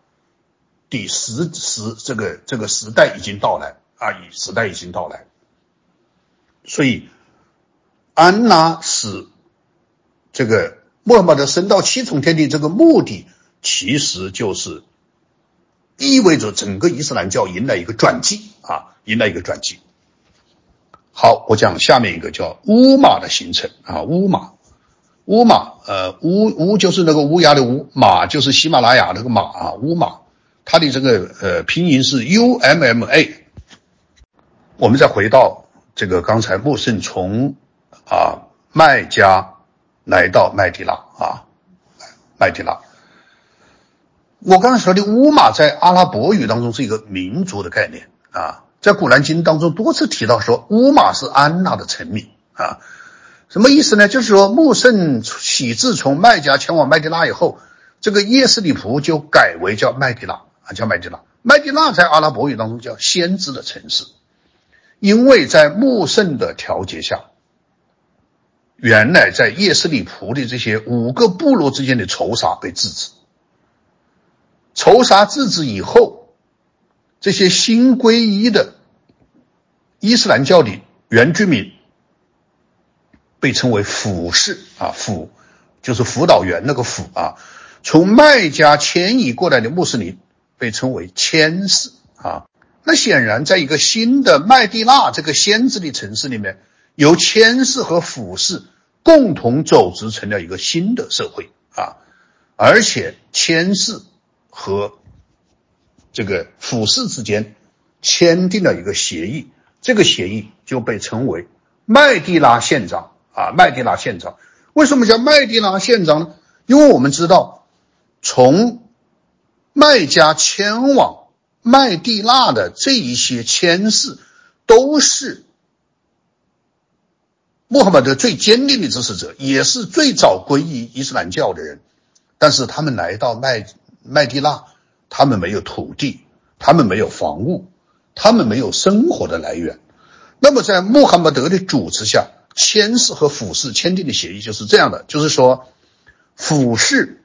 的时时这个这个时代已经到来啊，时代已经到来。所以安拉使这个穆罕默德升到七重天的这个目的，其实就是意味着整个伊斯兰教迎来一个转机啊，迎来一个转机。好，我讲下面一个叫乌马的形成啊，乌马，乌马，呃，乌乌就是那个乌鸦的乌，马就是喜马拉雅那个马啊，乌马，它的这个呃拼音是 U M M A。我们再回到这个刚才穆圣从啊麦加来到麦地那啊麦地那，我刚才说的乌马在阿拉伯语当中是一个民族的概念啊，在古兰经当中多次提到说乌马是安娜的臣民啊，什么意思呢？就是说穆圣喜自从麦加前往麦地那以后，这个耶斯里普就改为叫麦地那啊叫麦地那，麦地那在阿拉伯语当中叫先知的城市。因为在穆圣的调节下，原来在叶斯里普的这些五个部落之间的仇杀被制止，仇杀制止以后，这些新皈依的伊斯兰教的原居民被称为辅士啊，辅就是辅导员那个辅啊，从麦加迁移过来的穆斯林被称为迁士啊。那显然，在一个新的麦地那这个先知的城市里面，由谦氏和俯氏共同组织成了一个新的社会啊，而且谦氏和这个俯氏之间签订了一个协议，这个协议就被称为麦地拉宪章啊，麦地拉宪章。为什么叫麦地拉宪章呢？因为我们知道，从麦加迁往。麦地那的这一些签士都是穆罕默德最坚定的支持者，也是最早皈依伊斯兰教的人。但是他们来到麦麦地那，他们没有土地，他们没有房屋，他们没有生活的来源。那么在穆罕默德的主持下，签士和俯氏签订的协议就是这样的，就是说俯氏、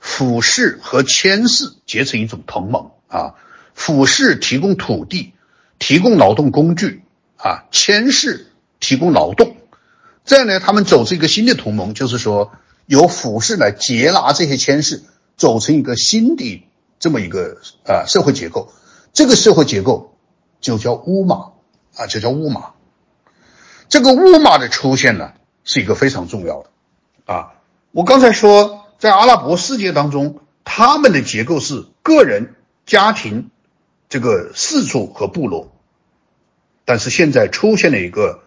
俯氏和签士结成一种同盟。啊，俯氏提供土地，提供劳动工具，啊，谦氏提供劳动，这样呢，他们走出一个新的同盟，就是说由俯氏来接纳这些谦氏，走成一个新的这么一个啊社会结构，这个社会结构就叫乌马，啊，就叫乌马。这个乌马的出现呢，是一个非常重要的，啊，我刚才说在阿拉伯世界当中，他们的结构是个人。家庭，这个氏族和部落，但是现在出现了一个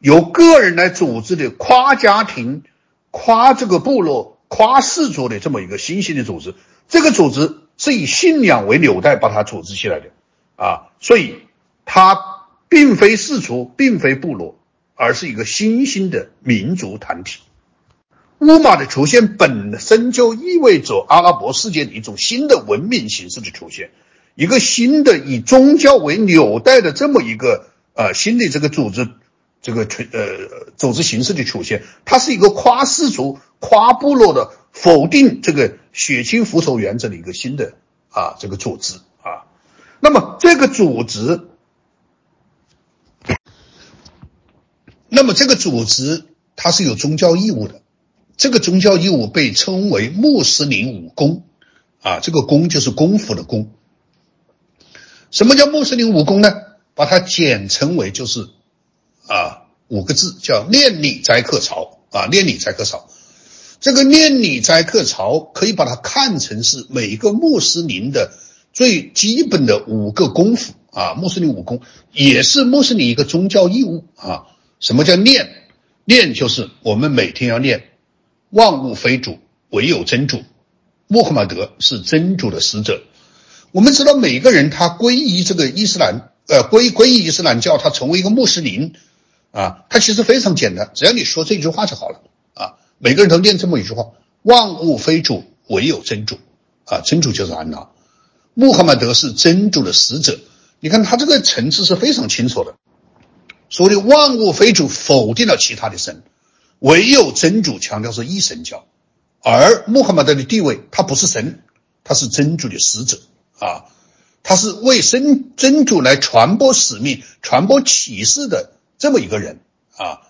由个人来组织的跨家庭、跨这个部落、跨氏族的这么一个新兴的组织。这个组织是以信仰为纽带把它组织起来的。啊，所以它并非氏族，并非部落，而是一个新兴的民族团体。乌马的出现本身就意味着阿拉伯世界的一种新的文明形式的出现，一个新的以宗教为纽带的这么一个呃新的这个组织，这个群呃组织形式的出现，它是一个跨氏族、跨部落的否定这个血亲复仇原则的一个新的啊这个组织啊。那么这个组织，那么这个组织它是有宗教义务的。这个宗教义务被称为穆斯林武功，啊，这个功就是功夫的功。什么叫穆斯林武功呢？把它简称为就是啊五个字，叫念礼斋客朝啊，念礼斋客朝。这个念礼斋课朝可以把它看成是每一个穆斯林的最基本的五个功夫啊，穆斯林武功也是穆斯林一个宗教义务啊。什么叫念？念就是我们每天要念。万物非主，唯有真主。穆罕默德是真主的使者。我们知道，每个人他皈依这个伊斯兰，呃，皈皈依伊斯兰教，他成为一个穆斯林啊，他其实非常简单，只要你说这句话就好了。每个人都念这么一句话：万物非主，唯有真主啊，真主就是安拉。穆罕默德是真主的使者。你看他这个层次是非常清楚的。所谓的万物非主，否定了其他的神。唯有真主强调是一神教，而穆罕默德的地位，他不是神，他是真主的使者啊，他是为真真主来传播使命、传播启示的这么一个人啊。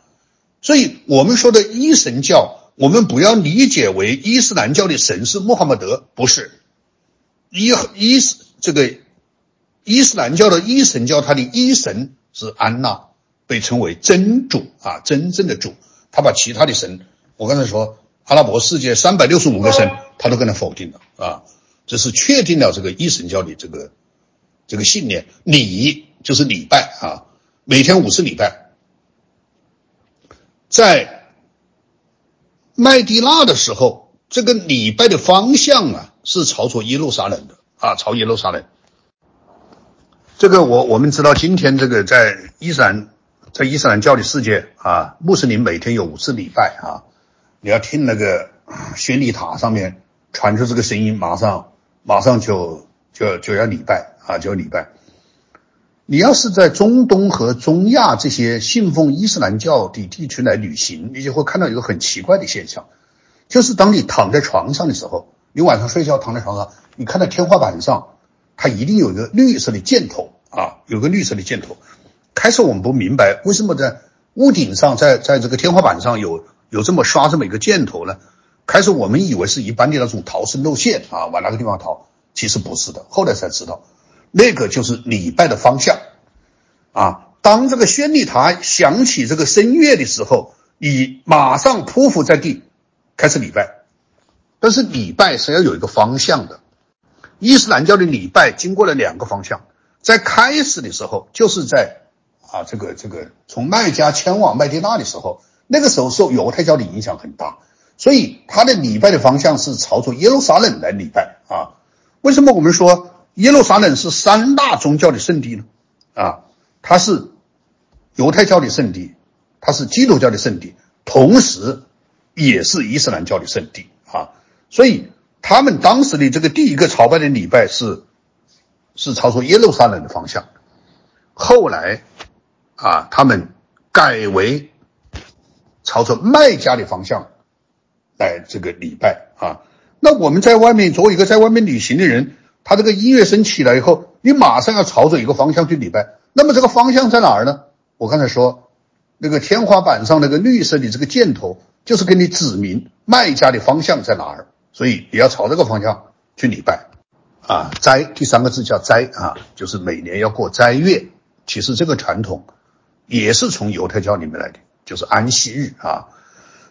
所以我们说的一神教，我们不要理解为伊斯兰教的神是穆罕默德，不是。伊伊斯这个伊斯兰教的一神教，它的一神是安娜，被称为真主啊，真正的主。他把其他的神，我刚才说阿拉伯世界三百六十五个神，他都跟他否定了啊。这是确定了这个一神教的这个这个信念。礼就是礼拜啊，每天五次礼拜。在麦地那的时候，这个礼拜的方向啊是朝着耶路撒冷的啊，朝耶路撒冷。这个我我们知道，今天这个在伊斯兰在伊斯兰教的世界啊，穆斯林每天有五次礼拜啊，你要听那个宣礼塔上面传出这个声音，马上马上就就就要礼拜啊，就要礼拜。你要是在中东和中亚这些信奉伊斯兰教的地区来旅行，你就会看到一个很奇怪的现象，就是当你躺在床上的时候，你晚上睡觉躺在床上，你看到天花板上，它一定有一个绿色的箭头啊，有个绿色的箭头。开始我们不明白为什么在屋顶上，在在这个天花板上有有这么刷这么一个箭头呢？开始我们以为是一般的那种逃生路线啊，往哪个地方逃？其实不是的，后来才知道。那个就是礼拜的方向，啊，当这个宣礼塔响起这个声乐的时候，你马上匍匐在地，开始礼拜。但是礼拜是要有一个方向的，伊斯兰教的礼拜经过了两个方向，在开始的时候就是在啊这个这个从麦加迁往麦地那的时候，那个时候受犹太教的影响很大，所以他的礼拜的方向是朝着耶路撒冷来礼拜啊。为什么我们说？耶路撒冷是三大宗教的圣地呢，啊，它是犹太教的圣地，它是基督教的圣地，同时也是伊斯兰教的圣地啊，所以他们当时的这个第一个朝拜的礼拜是是朝着耶路撒冷的方向，后来啊，他们改为朝着麦加的方向来这个礼拜啊，那我们在外面作为一个在外面旅行的人。他这个音乐声起来以后，你马上要朝着一个方向去礼拜。那么这个方向在哪儿呢？我刚才说，那个天花板上那个绿色的这个箭头，就是给你指明卖家的方向在哪儿。所以你要朝这个方向去礼拜。啊，斋第三个字叫斋啊，就是每年要过斋月。其实这个传统也是从犹太教里面来的，就是安息日啊。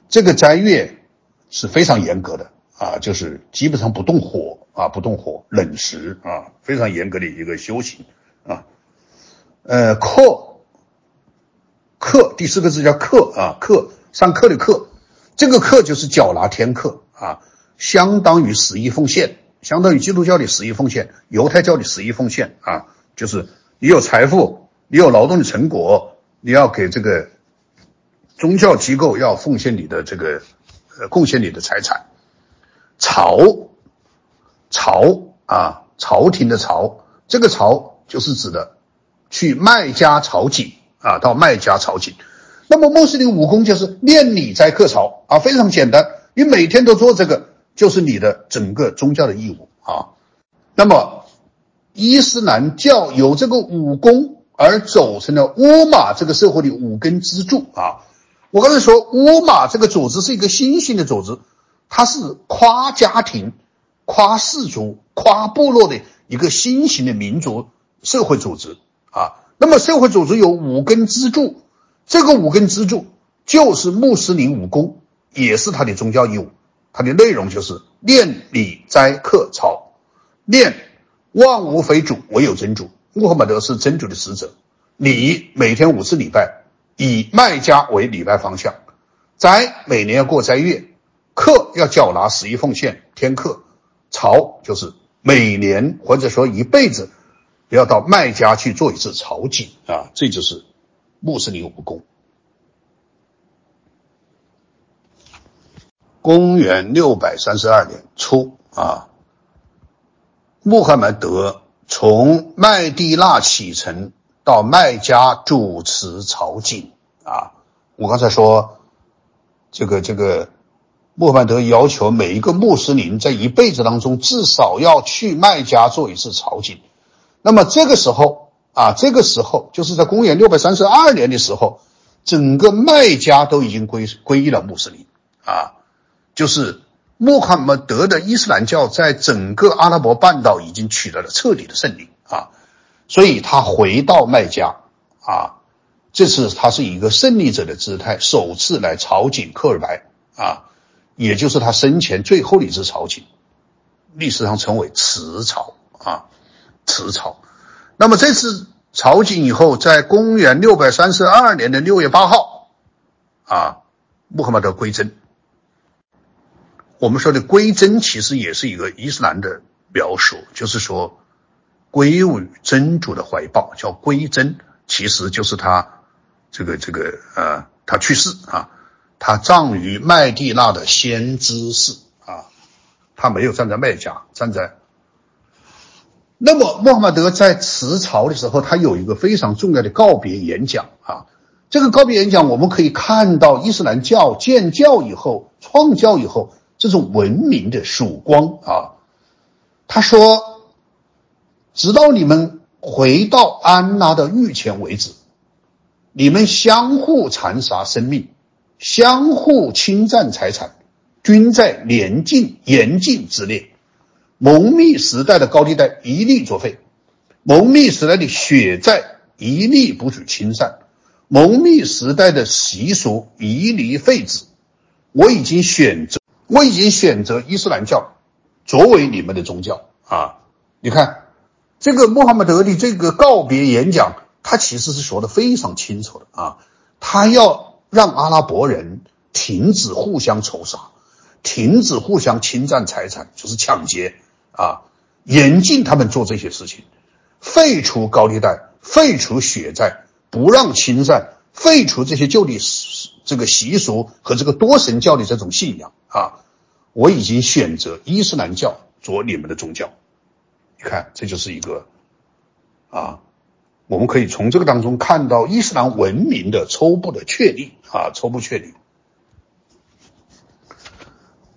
这个斋月是非常严格的啊，就是基本上不动火。啊，不动火，冷食啊，非常严格的一个修行啊。呃，课课第四个字叫课啊，课上课的课，这个课就是缴纳天课啊，相当于十一奉献，相当于基督教的十一奉献，犹太教的十一奉献啊，就是你有财富，你有劳动的成果，你要给这个宗教机构要奉献你的这个呃贡献你的财产，朝。朝啊，朝廷的朝，这个朝就是指的去麦加朝觐啊，到麦加朝觐。那么穆斯林武功就是念礼斋课朝啊，非常简单，你每天都做这个，就是你的整个宗教的义务啊。那么伊斯兰教有这个武功而走成了乌马这个社会的五根支柱啊。我刚才说乌马这个组织是一个新兴的组织，它是跨家庭。跨氏族、跨部落的一个新型的民族社会组织啊，那么社会组织有五根支柱，这个五根支柱就是穆斯林武功，也是他的宗教义务。它的内容就是念礼斋课朝，念万物非主，唯有真主，穆罕默德是真主的使者。礼每天五次礼拜，以麦加为礼拜方向。斋每年要过斋月，课要缴纳十一奉献天课。朝就是每年或者说一辈子要到麦加去做一次朝觐啊，这就是穆斯林武功。公元六百三十二年初啊，穆罕默德从麦地那启程到麦加主持朝觐啊。我刚才说这个这个。穆罕默德要求每一个穆斯林在一辈子当中至少要去麦加做一次朝觐。那么这个时候啊，这个时候就是在公元六百三十二年的时候，整个麦加都已经归皈依了穆斯林。啊，就是穆罕默德的伊斯兰教在整个阿拉伯半岛已经取得了彻底的胜利。啊，所以他回到麦加。啊，这次他是以一个胜利者的姿态，首次来朝觐克尔白。啊，也就是他生前最后的一次朝觐，历史上称为辞朝啊，辞朝。那么这次。朝觐以后，在公元六百三十二年的六月八号，啊，穆罕默德归真。我们说的归真，其实也是一个伊斯兰的描述，就是说归于真主的怀抱，叫归真，其实就是他这个这个呃，他去世啊，他葬于麦地那的先知寺啊，他没有站在麦加，站在。那么，穆罕默德在辞朝的时候，他有一个非常重要的告别演讲啊。这个告别演讲，我们可以看到伊斯兰教建教以后、创教以后这种文明的曙光啊。他说：“直到你们回到安拉的御前为止，你们相互残杀生命，相互侵占财产，均在严禁严禁之列。”蒙密时代的高利贷一律作废，蒙密时代的血债一律不许清算，蒙密时代的习俗一律废止。我已经选择，我已经选择伊斯兰教作为你们的宗教啊！你看，这个穆罕默德的这个告别演讲，他其实是说的非常清楚的啊，他要让阿拉伯人停止互相仇杀，停止互相侵占财产，就是抢劫。啊，严禁他们做这些事情，废除高利贷，废除血债，不让清算，废除这些旧的这个习俗和这个多神教的这种信仰啊！我已经选择伊斯兰教做你们的宗教。你看，这就是一个啊，我们可以从这个当中看到伊斯兰文明的初步的确立啊，初步确立。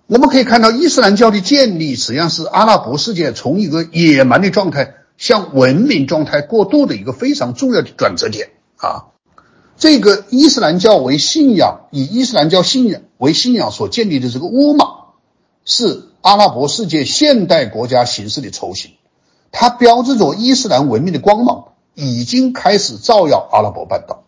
我们可以看到，伊斯兰教的建立实际上是阿拉伯世界从一个野蛮的状态向文明状态过渡的一个非常重要的转折点啊！这个伊斯兰教为信仰，以伊斯兰教信仰为信仰所建立的这个乌玛，是阿拉伯世界现代国家形式的雏形，它标志着伊斯兰文明的光芒已经开始照耀阿拉伯半岛。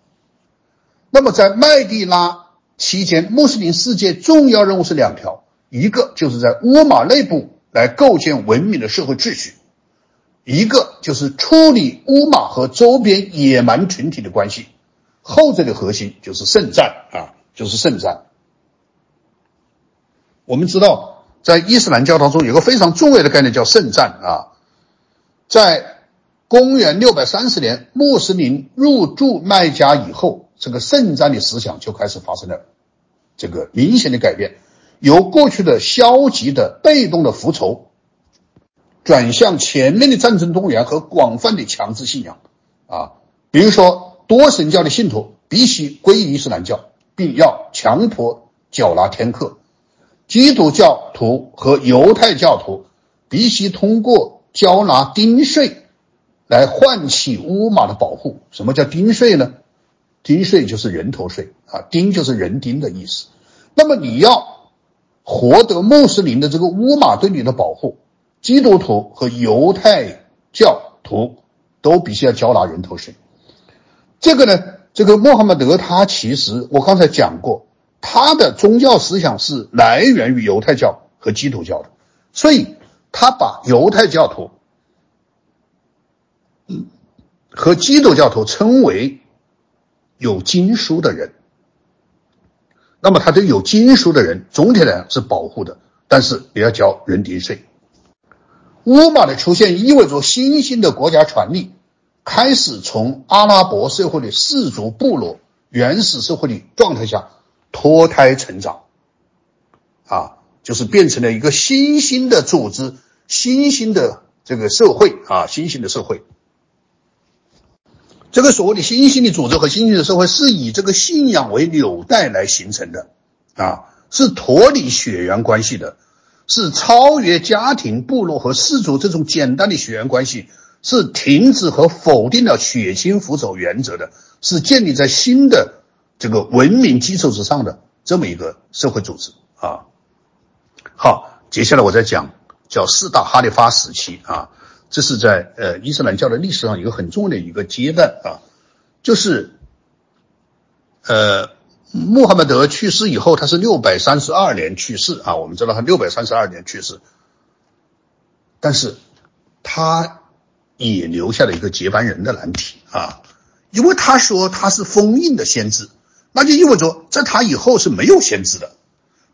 那么，在麦地拉期间，穆斯林世界重要任务是两条。一个就是在乌马内部来构建文明的社会秩序，一个就是处理乌马和周边野蛮群体的关系，后者的核心就是圣战啊，就是圣战。我们知道，在伊斯兰教当中有个非常重要的概念叫圣战啊，在公元六百三十年穆斯林入驻麦加以后，这个圣战的思想就开始发生了这个明显的改变。由过去的消极的、被动的服从，转向全面的战争动员和广泛的强制信仰，啊，比如说多神教的信徒必须皈依伊斯兰教，并要强迫缴纳天课；基督教徒和犹太教徒必须通过交纳丁税来换取乌马的保护。什么叫丁税呢？丁税就是人头税啊，丁就是人丁的意思。那么你要。获得穆斯林的这个乌马对你的保护，基督徒和犹太教徒都必须要交纳人头税。这个呢，这个穆罕默德他其实我刚才讲过，他的宗教思想是来源于犹太教和基督教的，所以他把犹太教徒和基督教徒称为有经书的人。那么他对有经书的人总体来讲是保护的，但是也要交人丁税。乌马的出现意味着新兴的国家权力开始从阿拉伯社会的氏族部落原始社会的状态下脱胎成长，啊，就是变成了一个新兴的组织、新兴的这个社会啊，新兴的社会。这个所谓的新兴的组织和新兴的社会，是以这个信仰为纽带来形成的，啊，是脱离血缘关系的，是超越家庭、部落和氏族这种简单的血缘关系，是停止和否定了血亲扶手原则的，是建立在新的这个文明基础之上的这么一个社会组织啊。好，接下来我再讲叫四大哈里发时期啊，这是在呃伊斯兰教的历史上一个很重要的一个阶段啊，就是呃穆罕默德去世以后，他是六百三十二年去世啊，我们知道他六百三十二年去世，但是他也留下了一个接班人的难题啊。因为他说他是封印的先知，那就意味着在他以后是没有先知的，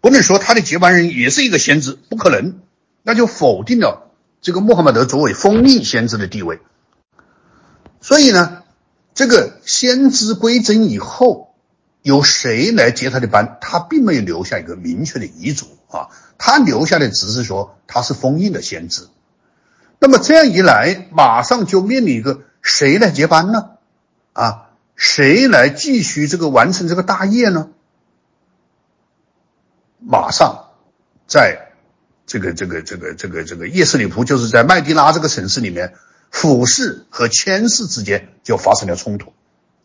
不能说他的接班人也是一个先知，不可能，那就否定了这个穆罕默德作为封印先知的地位。所以呢，这个先知归真以后，由谁来接他的班，他并没有留下一个明确的遗嘱啊，他留下的只是说他是封印的先知。那么这样一来，马上就面临一个谁来接班呢？啊，谁来继续这个完成这个大业呢？马上，在这个这个这个这个这个叶斯里普，就是在麦地拉这个城市里面，俯氏和谦氏之间就发生了冲突，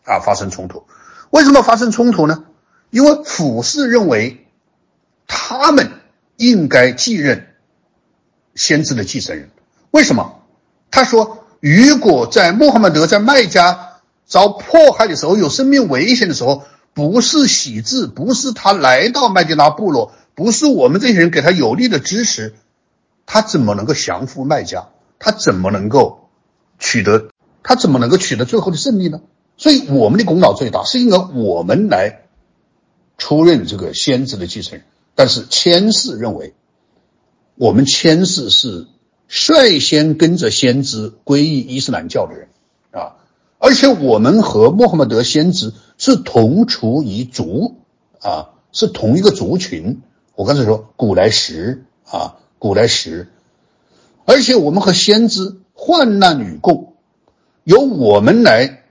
啊，发生冲突。为什么发生冲突呢？因为俯氏认为他们应该继任先知的继承人。为什么？他说，如果在穆罕默德在麦加。遭迫害的时候，有生命危险的时候，不是喜字，不是他来到麦地拉部落，不是我们这些人给他有力的支持，他怎么能够降服卖家？他怎么能够取得？他怎么能够取得最后的胜利呢？所以我们的功劳最大，是因为我们来出任这个先知的继承人。但是千氏认为，我们千氏是率先跟着先知皈依伊斯兰教的人啊。而且我们和穆罕默德先知是同处一族啊，是同一个族群。我刚才说古来时啊，古来时，而且我们和先知患难与共，由我们来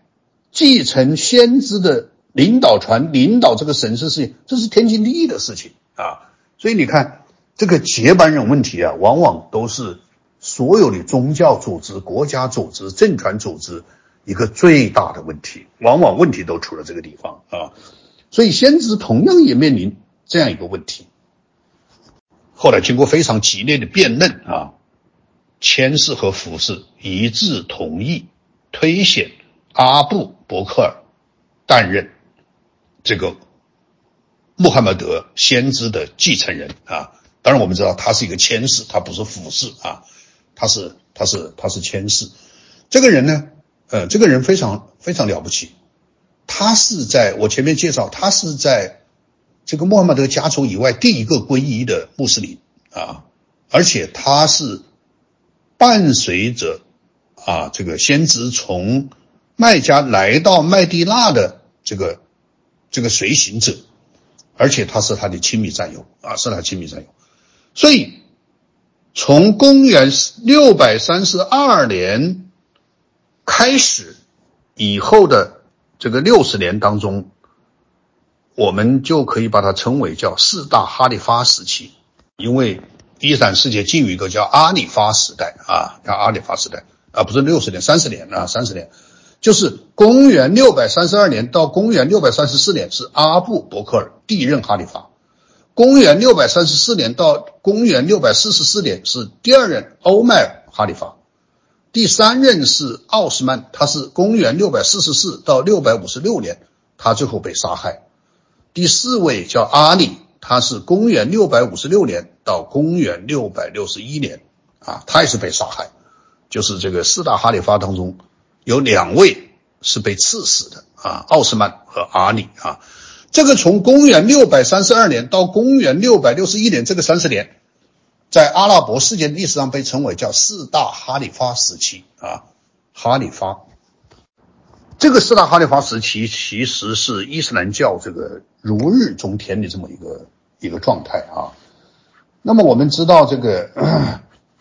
继承先知的领导权，领导这个神圣事业，这是天经地义的事情啊。所以你看，这个接班人问题啊，往往都是所有的宗教组织、国家组织、政权组织。一个最大的问题，往往问题都出了这个地方啊，所以先知同样也面临这样一个问题。后来经过非常激烈的辩论啊，千氏和福氏一致同意推选阿布伯克尔担任这个穆罕默德先知的继承人啊。当然我们知道他是一个千氏，他不是福氏啊，他是他是他是千氏。这个人呢？呃，这个人非常非常了不起，他是在我前面介绍，他是在这个穆罕默德家族以外第一个皈依的穆斯林啊，而且他是伴随着啊这个先知从麦加来到麦地那的这个这个随行者，而且他是他的亲密战友啊，是他亲密战友，所以从公元六百三十二年。开始以后的这个六十年当中，我们就可以把它称为叫四大哈里发时期，因为伊斯兰世界进入一个叫阿里发时代啊，叫阿里发时代啊，不是六十年，三十年啊，三十年，就是公元六百三十二年到公元六百三十四年是阿布伯克尔第一任哈里发，公元六百三十四年到公元六百四十四年是第二任欧麦尔哈里发。第三任是奥斯曼，他是公元六百四十四到六百五十六年，他最后被杀害。第四位叫阿里，他是公元六百五十六年到公元六百六十一年，啊，他也是被杀害。就是这个四大哈里发当中，有两位是被赐死的啊，奥斯曼和阿里啊。这个从公元六百三十二年到公元六百六十一年这个三十年。在阿拉伯世界历史上被称为叫四大哈里发时期啊，哈里发。这个四大哈里发时期其实是伊斯兰教这个如日中天的这么一个一个状态啊。那么我们知道这个，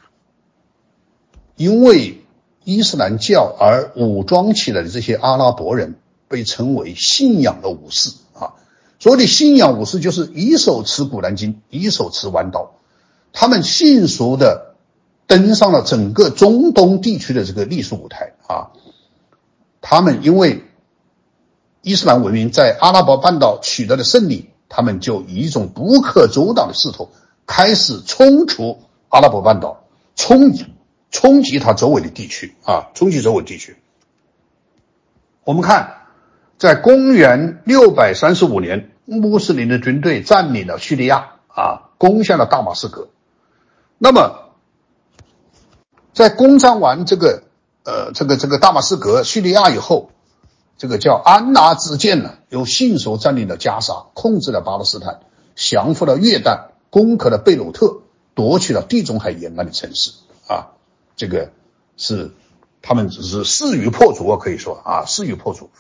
因为伊斯兰教而武装起来的这些阿拉伯人被称为信仰的武士啊。所谓的信仰武士就是一手持古兰经，一手持弯刀。他们迅速的登上了整个中东地区的这个历史舞台啊！他们因为伊斯兰文明在阿拉伯半岛取得的胜利，他们就以一种不可阻挡的势头开始冲出阿拉伯半岛，冲冲击它周围的地区啊，冲击周围地区。我们看，在公元六百三十五年，穆斯林的军队占领了叙利亚啊，攻下了大马士革。那么，在攻占完这个呃这个这个大马士革叙利亚以后，这个叫安拿之剑呢，又迅速占领了加沙，控制了巴勒斯坦，降服了约旦，攻克了贝鲁特，夺取了地中海沿岸的城市啊，这个是他们只是势如破竹啊，可以说啊势如破竹。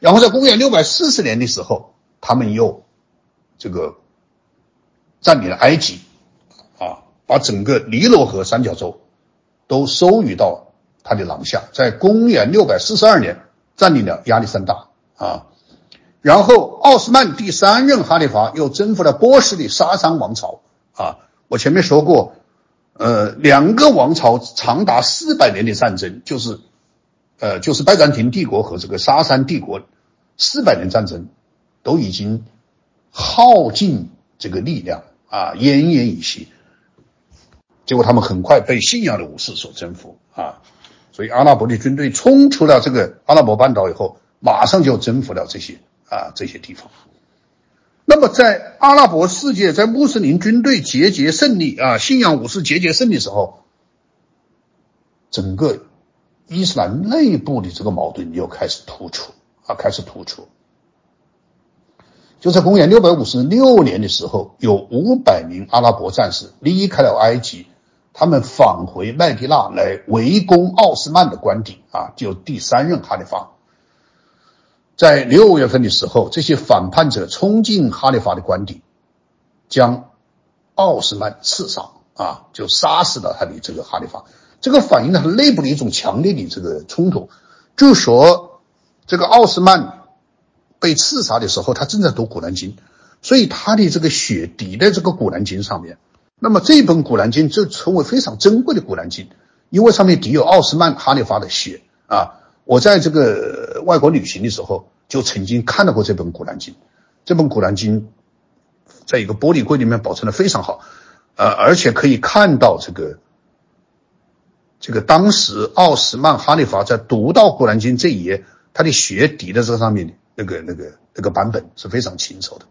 然后在公元六百四十年的时候，他们又这个占领了埃及。啊把整个尼罗河三角洲都收于到他的囊下，在公元六百四十二年占领了亚历山大啊，然后奥斯曼第三任哈里发又征服了波斯的沙山王朝啊。我前面说过，呃，两个王朝长达四百年的战争，就是呃，就是拜占庭帝国和这个沙山帝国四百年战争，都已经耗尽这个力量啊，奄奄一息。结果他们很快被信仰的武士所征服啊，所以阿拉伯的军队冲出了这个阿拉伯半岛以后，马上就征服了这些啊这些地方。那么在阿拉伯世界，在穆斯林军队节节胜利啊，信仰武士节节胜利时候，整个伊斯兰内部的这个矛盾又开始突出啊，开始突出。就在公元六百五十六年的时候，有五百名阿拉伯战士离开了埃及。他们返回麦地那来围攻奥斯曼的官邸啊，就第三任哈里发。在六月份的时候，这些反叛者冲进哈里发的官邸，将奥斯曼刺杀啊，就杀死了他的这个哈里发。这个反映了他内部的一种强烈的这个冲突。就说这个奥斯曼被刺杀的时候，他正在读古兰经，所以他的这个血滴在这个古兰经上面。那么这本《古兰经》就成为非常珍贵的《古兰经》，因为上面滴有奥斯曼哈里发的血啊！我在这个外国旅行的时候，就曾经看到过这本《古兰经》。这本《古兰经》在一个玻璃柜里面保存的非常好，呃，而且可以看到这个这个当时奥斯曼哈里发在读到《古兰经》这一页，他的血滴在这上面，那个那个那个版本是非常清楚的。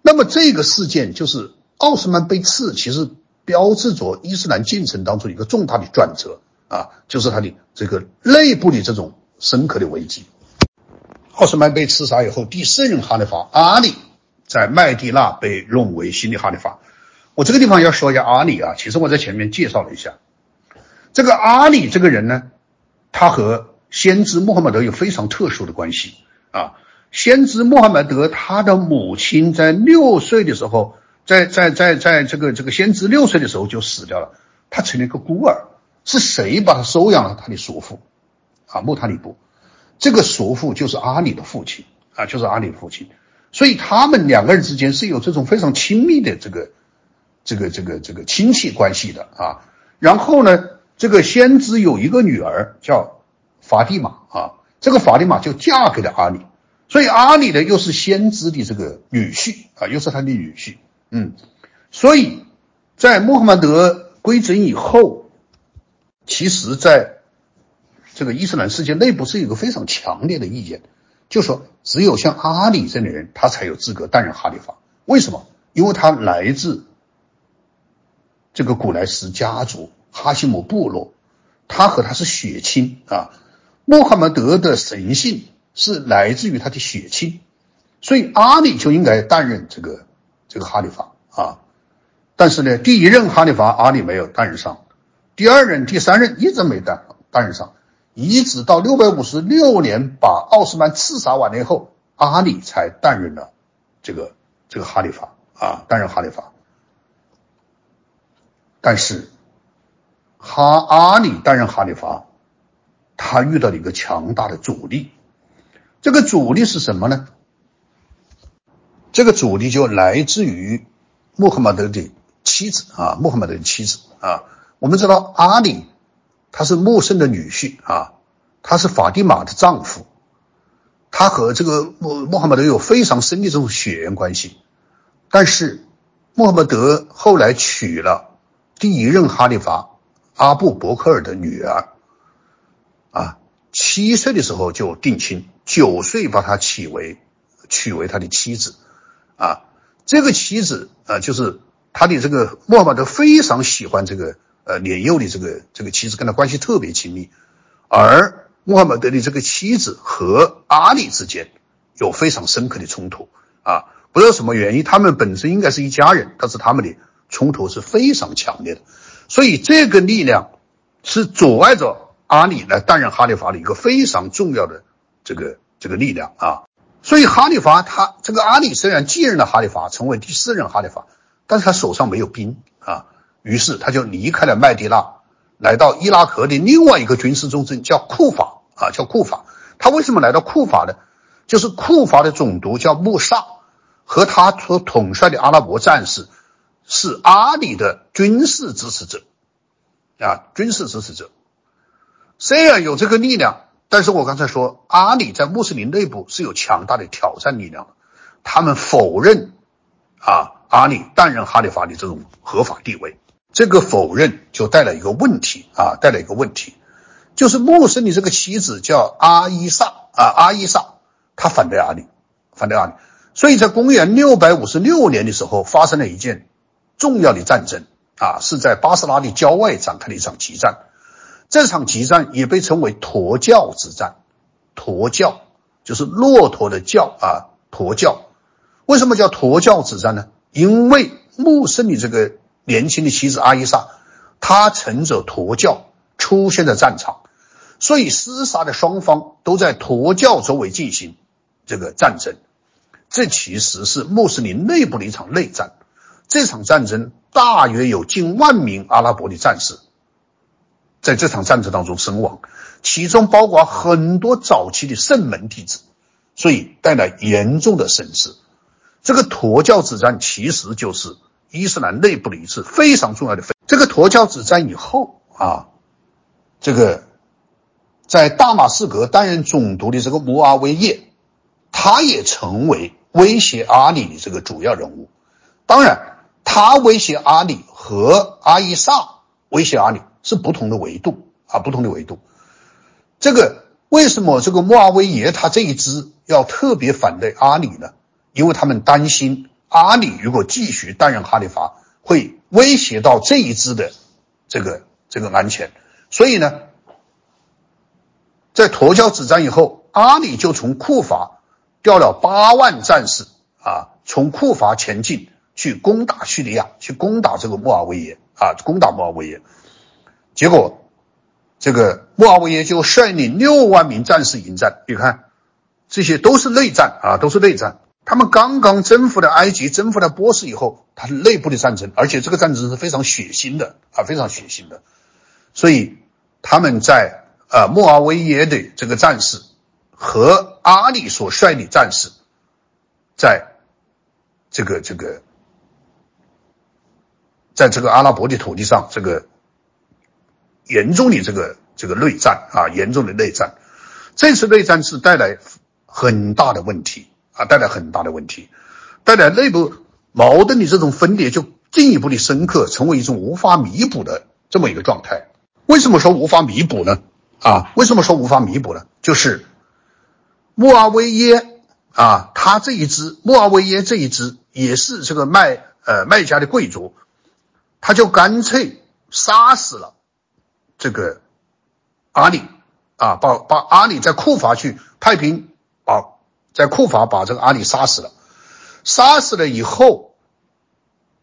那么这个事件就是。奥斯曼被刺，其实标志着伊斯兰进程当中一个重大的转折啊，就是他的这个内部的这种深刻的危机。奥斯曼被刺杀以后，第四任哈里发阿里在麦地那被认为新的哈里发。我这个地方要说一下阿里啊，其实我在前面介绍了一下，这个阿里这个人呢，他和先知穆罕默德有非常特殊的关系啊。先知穆罕默德他的母亲在六岁的时候。在在在在这个这个先知六岁的时候就死掉了，他成了一个孤儿。是谁把他收养了？他的叔父啊，穆塔里布。这个叔父就是阿里的父亲啊，就是阿里的父亲。所以他们两个人之间是有这种非常亲密的这个这个这个这个亲戚关系的啊。然后呢，这个先知有一个女儿叫法蒂玛啊，这个法蒂玛就嫁给了阿里。所以阿里呢，又是先知的这个女婿啊，又是他的女婿。嗯，所以，在穆罕默德归整以后，其实，在这个伊斯兰世界内部是有个非常强烈的意见，就说只有像阿里这样的人，他才有资格担任哈里发。为什么？因为他来自这个古莱斯家族、哈希姆部落，他和他是血亲啊。穆罕默德的神性是来自于他的血亲，所以阿里就应该担任这个。这个哈里发啊，但是呢，第一任哈里发阿里没有担任上，第二任、第三任一直没担担任上，一直到六百五十六年把奥斯曼刺杀完了以后，阿里才担任了这个这个哈里发啊，担任哈里发。但是哈阿里担任哈里发，他遇到了一个强大的阻力，这个阻力是什么呢？这个阻力就来自于穆罕默德的妻子啊，穆罕默德的妻子啊。我们知道阿里他是穆圣的女婿啊，他是法蒂玛的丈夫，他和这个穆穆罕默德有非常深的这种血缘关系。但是穆罕默德后来娶了第一任哈里发阿布伯克尔的女儿，啊，七岁的时候就定亲，九岁把他娶为娶为他的妻子，啊，这个妻子啊，就是他的这个穆罕默德非常喜欢这个呃年幼的这个这个妻子，跟他关系特别亲密，而穆罕默德的这个妻子和阿里之间有非常深刻的冲突啊，不知道什么原因，他们本身应该是一家人，但是他们的冲突是非常强烈的，所以这个力量是阻碍着阿里来担任哈里发的一个非常重要的这个这个力量啊。所以哈里发他这个阿里虽然继任了哈里发，成为第四任哈里发，但是他手上没有兵啊，于是他就离开了麦地那，来到伊拉克的另外一个军事重镇叫库法啊，叫库法。他为什么来到库法呢？就是库法的总督叫穆萨。和他所统帅的阿拉伯战士是阿里的军事支持者啊，军事支持者。虽然有这个力量，但是我刚才说，阿里在穆斯林内部是有强大的挑战力量的。他们否认啊，阿里担任哈里发的这种合法地位。这个否认就带来一个问题啊，带来一个问题，就是穆斯林这个妻子叫阿伊萨啊，阿伊萨，他反对阿里，反对阿里。所以在公元六百五十六年的时候，发生了一件重要的战争啊，是在巴斯拉的郊外展开的一场激战。这场激战也被称为驼教之战。驼教就是骆驼的教啊，驼教。为什么叫驼教之战呢？因为穆斯林这个年轻的妻子阿伊莎，她乘着驼教出现在战场，所以厮杀的双方都在驼教周围进行这个战争。这其实是穆斯林内部的一场内战。这场战争大约有近万名阿拉伯的战士在这场战争当中身亡，其中包括很多早期的圣门弟子，所以带来严重的损失。这个驼教之战其实就是伊斯兰内部的一次非常重要的分。这个驼教之战以后啊，这个在大马士革担任总督的这个摩阿维叶，他也成为。威胁阿里的这个主要人物，当然，他威胁阿里和阿伊萨威胁阿里是不同的维度啊，不同的维度。这个为什么这个穆阿维耶他这一支要特别反对阿里呢？因为他们担心阿里如果继续担任哈里发，会威胁到这一支的这个这个安全。所以呢，在驼教之战以后，阿里就从库法。调了八万战士啊，从库法前进去攻打叙利亚，去攻打这个穆阿维耶啊，攻打穆阿维耶。结果，这个穆阿维耶就率领六万名战士迎战。你看，这些都是内战啊，都是内战。他们刚刚征服了埃及，征服了波斯以后，他是内部的战争，而且这个战争是非常血腥的啊，非常血腥的。所以他们在呃穆阿维耶的这个战士。和阿里所率领战士，在这个这个，在这个阿拉伯的土地上，这个严重的这个这个内战啊，严重的内战。这次内战是带来很大的问题啊，带来很大的问题，带来内部矛盾的这种分裂就进一步的深刻，成为一种无法弥补的这么一个状态。为什么说无法弥补呢？啊，为什么说无法弥补呢？就是。穆阿维耶啊，他这一支穆阿维耶这一支也是这个麦呃麦家的贵族，他就干脆杀死了这个阿里啊，把把阿里在库法去派兵把在库法把这个阿里杀死了，杀死了以后，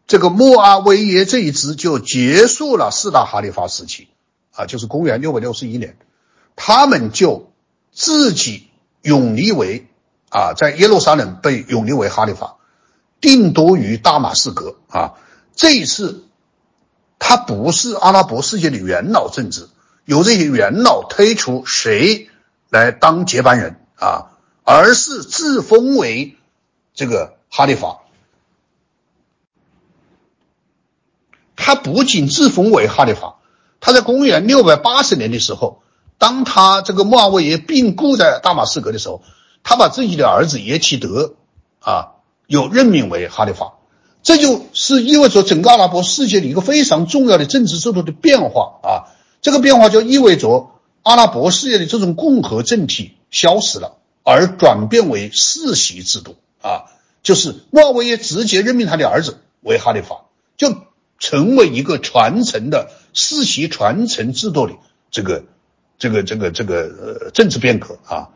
这个穆阿维耶这一支就结束了四大哈里发时期啊，就是公元六百六十一年，他们就自己。永立为啊，在耶路撒冷被永立为哈里发，定都于大马士革啊。这一次，他不是阿拉伯世界的元老政治，由这些元老推出谁来当接班人啊，而是自封为这个哈里发。他不仅自封为哈里发，他在公元六百八十年的时候。当他这个穆阿维耶病故在大马士革的时候，他把自己的儿子耶齐德啊，又任命为哈里发，这就是意味着整个阿拉伯世界的一个非常重要的政治制度的变化啊。这个变化就意味着阿拉伯世界的这种共和政体消失了，而转变为世袭制度啊，就是穆尔维耶直接任命他的儿子为哈里发，就成为一个传承的世袭传承制度的这个这个这个这个呃政治变革啊，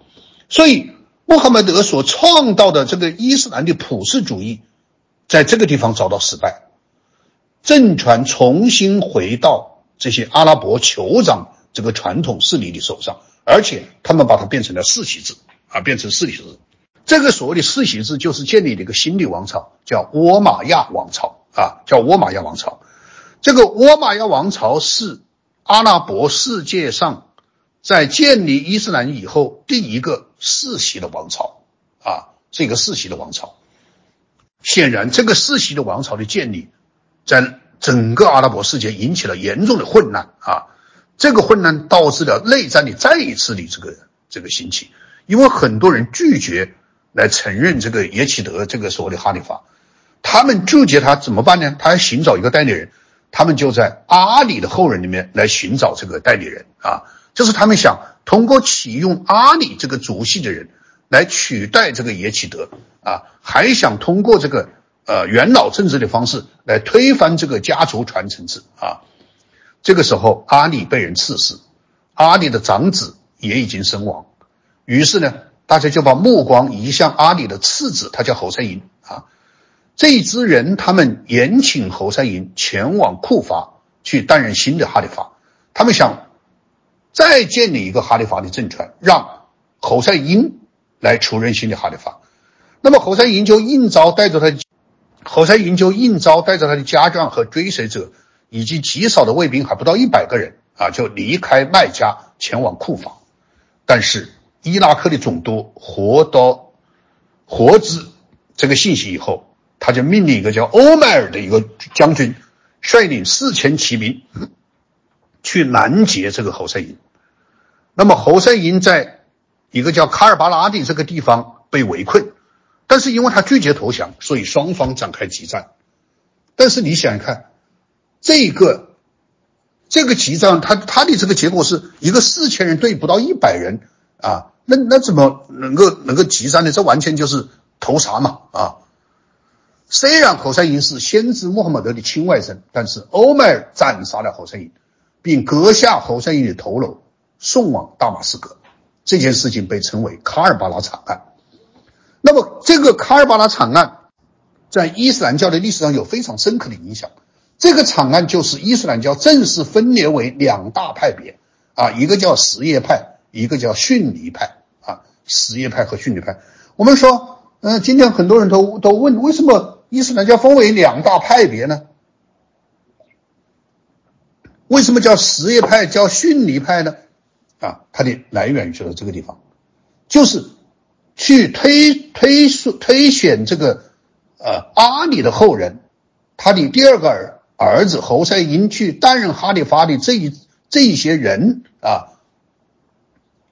所以。穆罕默德所创造的这个伊斯兰的普世主义，在这个地方遭到失败，政权重新回到这些阿拉伯酋长这个传统势力的手上，而且他们把它变成了世袭制啊，变成世袭制。这个所谓的世袭制，就是建立了一个新的王朝，叫倭马亚王朝啊，叫倭马亚王朝。这个倭马亚王朝是阿拉伯世界上。在建立伊斯兰以后，第一个世袭的王朝啊，这个世袭的王朝，显然这个世袭的王朝的建立，在整个阿拉伯世界引起了严重的混乱啊，这个混乱导致了内战的再一次的这个这个兴起，因为很多人拒绝来承认这个耶齐德这个所谓的哈里发，他们拒绝他怎么办呢？他要寻找一个代理人，他们就在阿里的后人里面来寻找这个代理人啊。就是他们想通过启用阿里这个族系的人来取代这个耶齐德啊，还想通过这个呃元老政治的方式来推翻这个家族传承制啊。这个时候，阿里被人刺死，阿里的长子也已经身亡，于是呢，大家就把目光移向阿里的次子，他叫侯赛因啊。这一支人他们延请侯赛因前往库法去担任新的哈里发，他们想。再建立一个哈里发的政权，让侯赛因来出任新的哈里发。那么侯赛因就应召带着他，侯赛因就应召带着他的家眷和追随者，以及极少的卫兵，还不到一百个人啊，就离开麦加前往库房。但是伊拉克的总督活到获知这个信息以后，他就命令一个叫欧迈尔的一个将军，率领四千骑兵去拦截这个侯赛因。那么侯赛因在一个叫卡尔巴拉的这个地方被围困，但是因为他拒绝投降，所以双方展开激战。但是你想想看，这个这个激战，他他的这个结果是一个四千人对不到一百人啊，那那怎么能够能够激战呢？这完全就是投啥嘛啊！虽然侯赛因是先知穆罕默德的亲外甥，但是欧迈尔斩杀了侯赛因，并割下侯赛因的头颅。送往大马士革，这件事情被称为卡尔巴拉惨案。那么，这个卡尔巴拉惨案在伊斯兰教的历史上有非常深刻的影响。这个惨案就是伊斯兰教正式分裂为两大派别啊，一个叫什叶派，一个叫逊尼派啊。什叶派和逊尼派，我们说，嗯，今天很多人都都问，为什么伊斯兰教分为两大派别呢？为什么叫什叶派，叫逊尼派呢？啊，它的来源就在这个地方，就是去推推推选这个呃阿里的后人，他的第二个儿儿子侯赛因去担任哈里发的这一这一些人啊，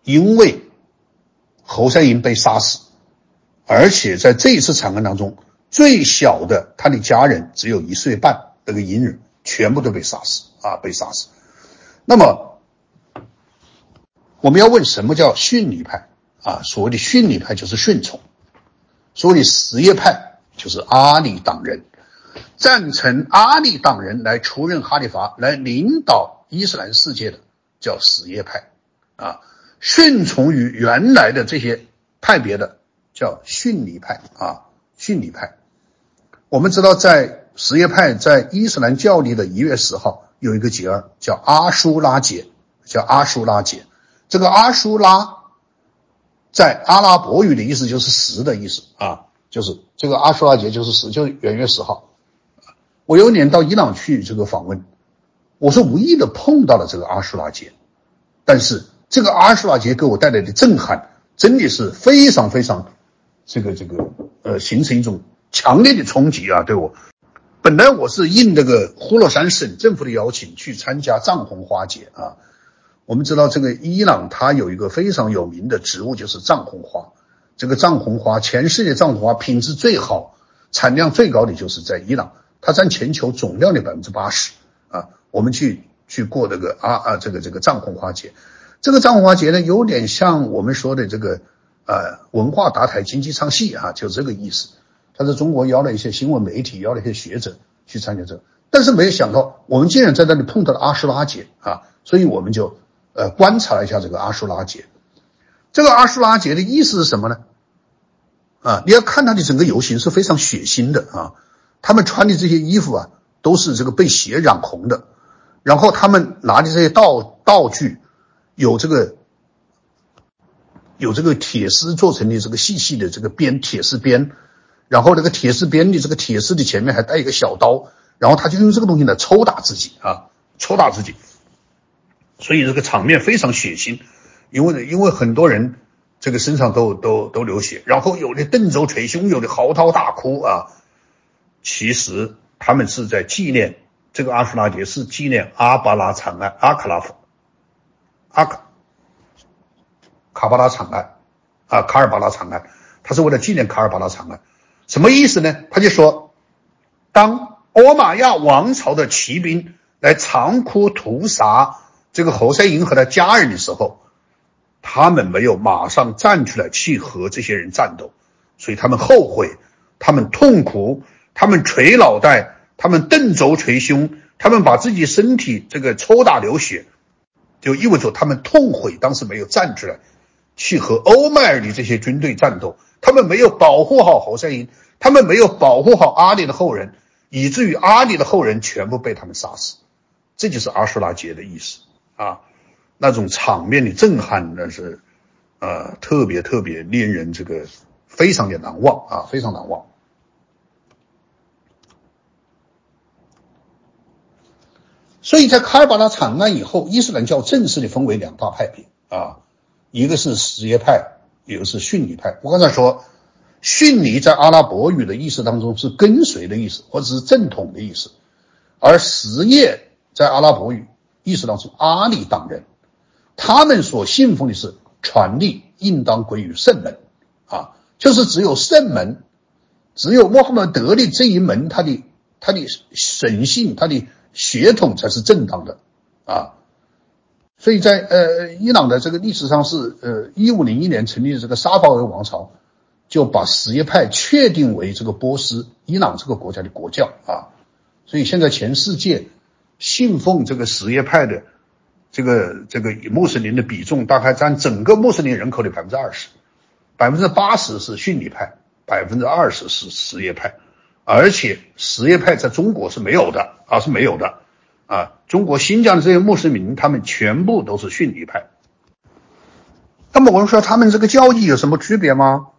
因为侯赛因被杀死，而且在这一次惨案当中，最小的他的家人只有一岁半，那个婴儿全部都被杀死啊，被杀死，那么。我们要问什么叫逊尼派啊？所谓的逊尼派就是顺从，所谓的什叶派就是阿里党人，赞成阿里党人来出任哈里发，来领导伊斯兰世界的叫什叶派啊，顺从于原来的这些派别的叫逊尼派啊，逊尼派。我们知道，在什叶派在伊斯兰教历的一月十号有一个节儿叫阿舒拉节，叫阿舒拉节。这个阿舒拉，在阿拉伯语的意思就是十的意思啊，就是这个阿舒拉节就是十，就是元月十号。我有一年到伊朗去这个访问，我是无意的碰到了这个阿舒拉节，但是这个阿舒拉节给我带来的震撼真的是非常非常，这个这个呃，形成一种强烈的冲击啊！对我，本来我是应这个呼罗珊省政府的邀请去参加藏红花节啊。我们知道这个伊朗，它有一个非常有名的植物，就是藏红花。这个藏红花，全世界藏红花品质最好、产量最高的就是在伊朗，它占全球总量的百分之八十啊。我们去去过这个啊啊这个这个藏红花节，这个藏红花节呢，有点像我们说的这个呃文化搭台经济唱戏啊，就这个意思。他在中国邀了一些新闻媒体，邀了一些学者去参加这个，但是没有想到我们竟然在那里碰到了阿什拉节啊，所以我们就呃观察了一下这个阿舒拉节。这个阿舒拉节的意思是什么呢？啊，你要看他的整个游行是非常血腥的啊，他们穿的这些衣服啊，都是这个被血染红的，然后他们拿的这些道道具，有这个有这个铁丝做成的这个细细的这个边铁丝边，然后那个铁丝边的这个铁丝的前面还带一个小刀，然后他就用这个东西来抽打自己啊，抽打自己，所以这个场面非常血腥。因为呢，因为很多人这个身上都都都流血，然后有的顿肘捶胸，有的嚎啕大哭啊。其实他们是在纪念这个阿舒拉节，是纪念阿巴拉惨案、阿卡拉夫、阿卡卡巴拉惨案啊，卡尔巴拉惨案。他是为了纪念卡尔巴拉惨案，什么意思呢？他就说，当欧玛亚王朝的骑兵来长哭屠杀这个侯赛因和他家人的时候。他们没有马上站出来去和这些人战斗，所以他们后悔，他们痛苦，他们捶脑袋，他们瞪肘捶胸，他们把自己身体这个抽打流血，就意味着他们痛悔当时没有站出来去和欧迈尔的这些军队战斗，他们没有保护好侯赛因，他们没有保护好阿里的后人，以至于阿里的后人全部被他们杀死，这就是阿舒拉节的意思啊。那种场面的震撼，那是，呃，特别特别令人这个非常的难忘啊，非常难忘。所以在卡尔巴拉惨案以后，伊斯兰教正式的分为两大派别啊，一个是什叶派，一个是逊尼派。我刚才说，逊尼在阿拉伯语的意思当中是跟随的意思，或者是正统的意思，而什叶在阿拉伯语意思当中，阿里党人。他们所信奉的是权力应当归于圣门，啊，就是只有圣门，只有穆罕默德的这一门，他的他的神性，他的血统才是正当的，啊，所以在呃伊朗的这个历史上是呃一五零一年成立的这个沙巴尔王朝，就把什叶派确定为这个波斯伊朗这个国家的国教啊，所以现在全世界信奉这个什叶派的。这个这个穆斯林的比重大概占整个穆斯林人口的百分之二十，百分之八十是逊尼派，百分之二十是什叶派，而且什叶派在中国是没有的啊，是没有的啊。中国新疆的这些穆斯林，他们全部都是逊尼派。那么我们说他们这个教义有什么区别吗？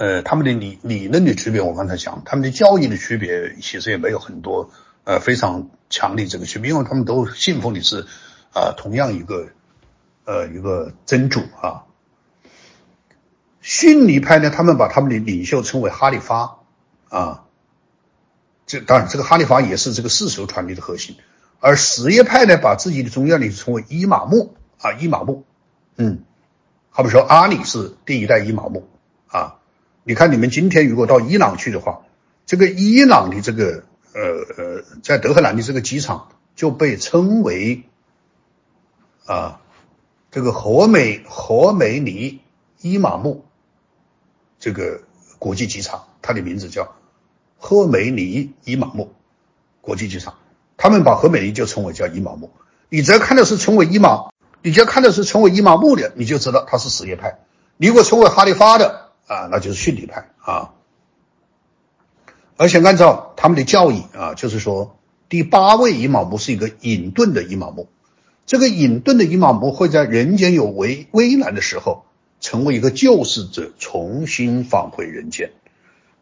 呃，他们的理理论的区别，我刚才讲，他们的教义的区别其实也没有很多。呃，非常强烈这个区别，因为他们都信奉的是啊同样一个呃一个真主啊。逊尼派呢，他们把他们的领袖称为哈里发啊，这当然这个哈里发也是这个世俗传递的核心。而什叶派呢，把自己的宗教领袖称为伊玛目啊伊玛目，嗯，好比说阿里是第一代伊玛目啊。你看你们今天如果到伊朗去的话，这个伊朗的这个。呃呃，在德黑兰的这个机场就被称为啊，这个霍美霍梅尼伊玛目这个国际机场，它的名字叫赫梅尼伊玛目国际机场。他们把赫梅尼就称为叫伊玛目。你只要看到是称为伊玛，你只要看到是称为伊玛目的，你就知道他是什叶派。你如果称为哈利发的啊，那就是逊尼派啊。而且按照他们的教义啊，就是说第八位伊玛目是一个隐遁的伊玛目，这个隐遁的伊玛目会在人间有危危难的时候，成为一个救世者，重新返回人间。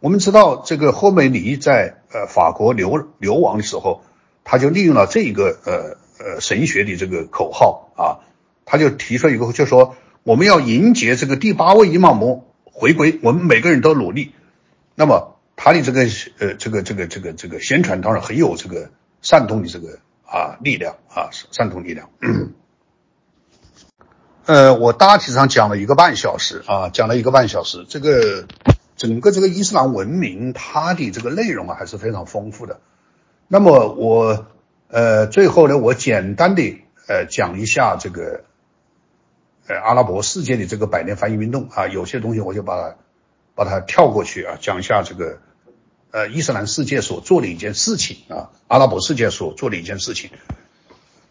我们知道这个霍梅尼在呃法国流流亡的时候，他就利用了这一个呃呃神学的这个口号啊，他就提出一个，就说我们要迎接这个第八位伊玛目回归，我们每个人都努力，那么。他的这个呃，这个这个这个这个宣传当然很有这个煽动的这个啊力量啊煽动力量。呃，我大体上讲了一个半小时啊，讲了一个半小时。这个整个这个伊斯兰文明，它的这个内容啊还是非常丰富的。那么我呃最后呢，我简单的呃讲一下这个呃阿拉伯世界的这个百年翻译运动啊，有些东西我就把它把它跳过去啊，讲一下这个呃伊斯兰世界所做的一件事情啊，阿拉伯世界所做的一件事情。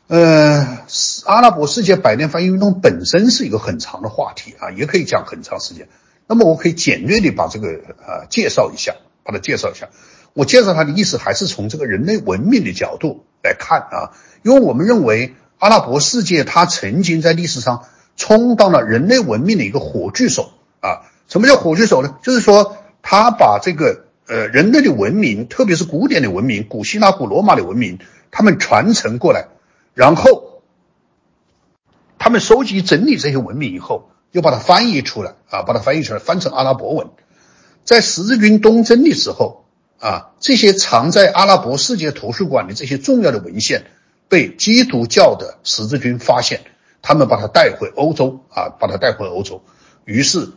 呃，阿拉伯世界百年翻译运动本身是一个很长的话题啊，也可以讲很长时间。那么我可以简略的把这个呃介绍一下，把它介绍一下。我介绍它的意思还是从这个人类文明的角度来看啊，因为我们认为阿拉伯世界它曾经在历史上充当了人类文明的一个火炬手啊。什么叫火炬手呢？就是说它把这个呃人类的文明，特别是古典的文明，古希腊、古罗马的文明，他们传承过来。然后，他们收集整理这些文明以后，又把它翻译出来啊，把它翻译出来，翻成阿拉伯文。在十字军东征的时候啊，这些藏在阿拉伯世界图书馆的这些重要的文献被基督教的十字军发现，他们把它带回欧洲啊，把它带回欧洲。于是，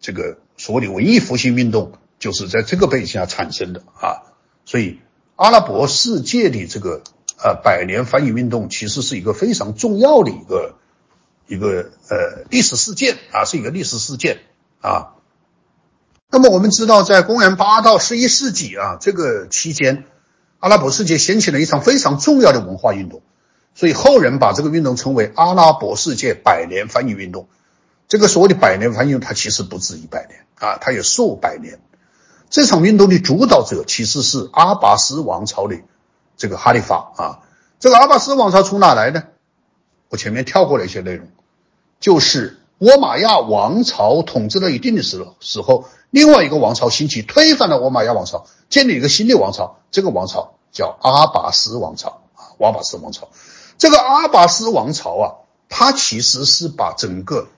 这个所谓的文艺复兴运动就是在这个背景下产生的啊。所以，阿拉伯世界的这个。呃，百年翻译运动其实是一个非常重要的一个一个呃历史事件啊，是一个历史事件啊。那么我们知道，在公元八到十一世纪啊这个期间，阿拉伯世界掀起了一场非常重要的文化运动，所以后人把这个运动称为阿拉伯世界百年翻译运动。这个所谓的百年翻译，它其实不止一百年啊，它有数百年。这场运动的主导者其实是阿拔斯王朝的。这个哈里发啊，这个阿拔斯王朝从哪来呢？我前面跳过了一些内容，就是倭马亚王朝统治了一定的时时候，另外一个王朝兴起，推翻了倭马亚王朝，建立一个新的王朝，这个王朝叫阿拔斯王朝啊，阿拔斯王朝。这个阿拔斯王朝啊，它其实是把整个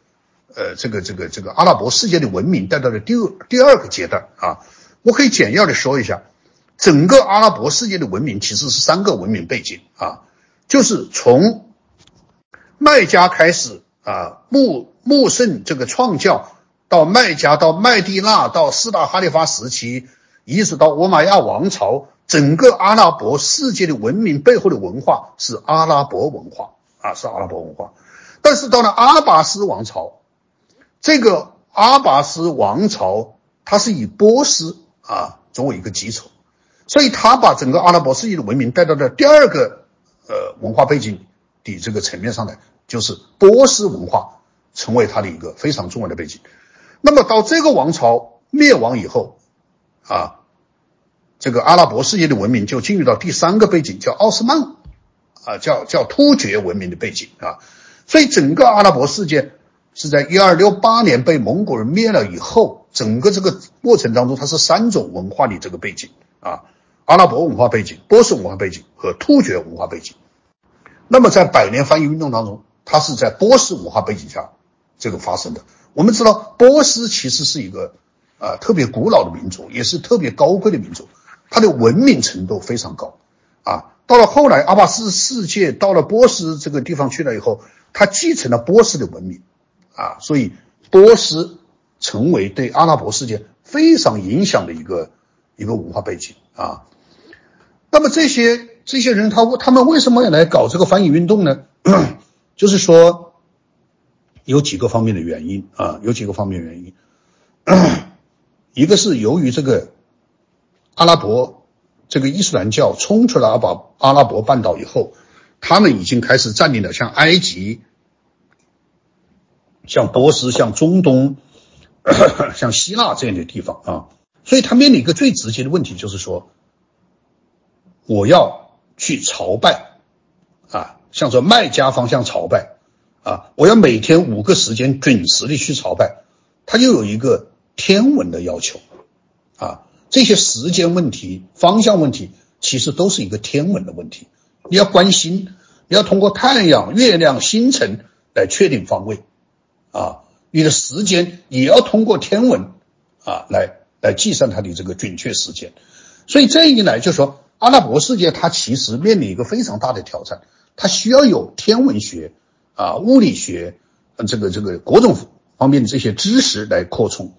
呃这个这个这个阿拉伯世界的文明带到了第二第二个阶段啊，我可以简要的说一下。整个阿拉伯世界的文明其实是三个文明背景啊，就是从麦加开始啊，穆穆圣这个创教到麦加，到麦地那，到四大哈里发时期，一直到欧玛亚王朝，整个阿拉伯世界的文明背后的文化是阿拉伯文化啊，是阿拉伯文化。但是到了阿拔斯王朝，这个阿拔斯王朝它是以波斯啊作为一个基础。所以，他把整个阿拉伯世界的文明带到了第二个呃文化背景的这个层面上来，就是波斯文化成为他的一个非常重要的背景。那么，到这个王朝灭亡以后，啊，这个阿拉伯世界的文明就进入到第三个背景，叫奥斯曼啊，叫叫突厥文明的背景啊。所以，整个阿拉伯世界是在一二六八年被蒙古人灭了以后，整个这个过程当中，它是三种文化的这个背景啊。阿拉伯文化背景、波斯文化背景和突厥文化背景。那么，在百年翻译运动当中，它是在波斯文化背景下这个发生的。我们知道，波斯其实是一个啊特别古老的民族，也是特别高贵的民族，它的文明程度非常高啊。到了后来，阿巴斯世界到了波斯这个地方去了以后，它继承了波斯的文明啊，所以波斯成为对阿拉伯世界非常影响的一个一个文化背景啊。那么这些这些人，他他们为什么要来搞这个翻译运动呢？就是说，有几个方面的原因啊，有几个方面原因。一个是由于这个阿拉伯这个伊斯兰教冲出了阿巴阿拉伯半岛以后，他们已经开始占领了像埃及、像波斯、像中东、像希腊这样的地方啊，所以他面临一个最直接的问题，就是说。我要去朝拜，啊，向着麦加方向朝拜，啊，我要每天五个时间准时的去朝拜，它又有一个天文的要求，啊，这些时间问题、方向问题，其实都是一个天文的问题，你要关心，你要通过太阳、月亮、星辰来确定方位，啊，你的时间也要通过天文，啊，来来计算它的这个准确时间，所以这一来就说。阿拉伯世界它其实面临一个非常大的挑战，它需要有天文学啊、物理学这个这个各种方面的这些知识来扩充。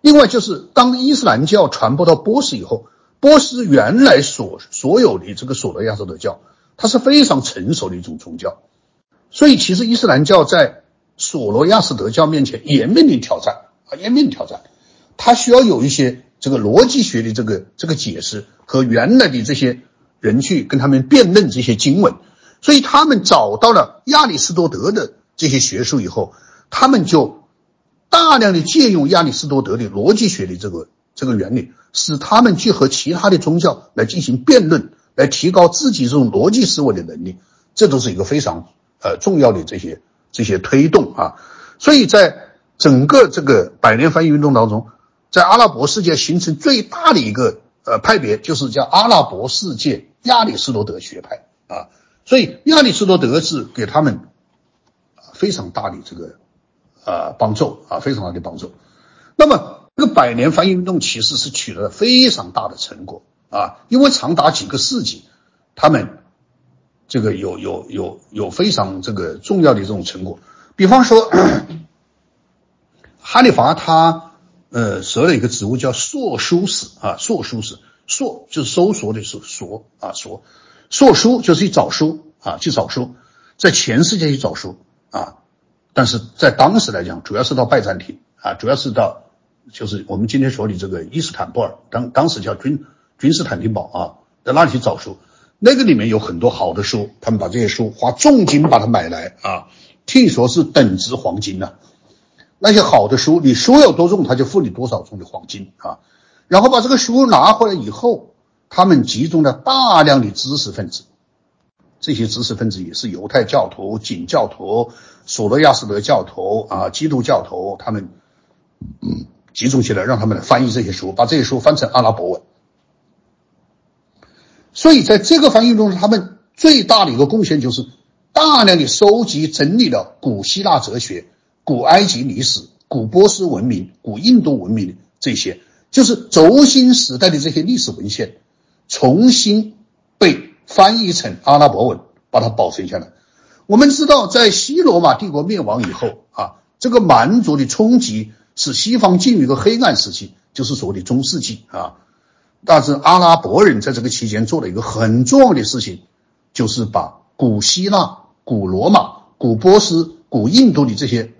另外就是当伊斯兰教传播到波斯以后，波斯原来所所有的这个索罗亚斯德教，它是非常成熟的一种宗教，所以其实伊斯兰教在索罗亚斯德教面前也面临挑战啊，也面临挑战，他需要有一些这个逻辑学的这个这个解释和原来的这些人去跟他们辩论这些经文。所以他们找到了亚里士多德的这些学术以后，他们就大量的借用亚里士多德的逻辑学的这个这个原理，使他们去和其他的宗教来进行辩论，来提高自己这种逻辑思维的能力。这都是一个非常呃重要的这些这些推动啊。所以在整个这个百年翻译运动当中，在阿拉伯世界形成最大的一个呃派别，就是叫阿拉伯世界亚里士多德学派啊。所以亚里士多德是给他们非常大的这个啊帮助啊，非常大的帮助。那么这个百年翻译运动其实是取得了非常大的成果啊，因为长达几个世纪，他们这个有有有有非常这个重要的这种成果。比方说，哈利法他呃设了一个职务叫硕书史啊，硕书史，硕就是搜索的是索啊索。硕书就是去找书啊，去找书，在全世界去找书啊，但是在当时来讲，主要是到拜占庭啊，主要是到就是我们今天说的这个伊斯坦布尔，当当时叫君君士坦丁堡啊，在那里去找书，那个里面有很多好的书，他们把这些书花重金把它买来啊，听说是等值黄金呐，那些好的书，你书有多重，他就付你多少重的黄金啊，然后把这个书拿回来以后。他们集中了大量的知识分子，这些知识分子也是犹太教徒、景教徒、索罗亚斯德教徒啊、基督教徒，他们嗯集中起来，让他们来翻译这些书，把这些书翻成阿拉伯文。所以在这个翻译中，他们最大的一个贡献就是大量的收集整理了古希腊哲学、古埃及历史、古波斯文明、古印度文明这些，就是轴心时代的这些历史文献。重新被翻译成阿拉伯文，把它保存下来。我们知道，在西罗马帝国灭亡以后啊，这个蛮族的冲击使西方进入一个黑暗时期，就是所谓的中世纪啊。但是阿拉伯人在这个期间做了一个很重要的事情，就是把古希腊、古罗马、古波斯、古印度的这些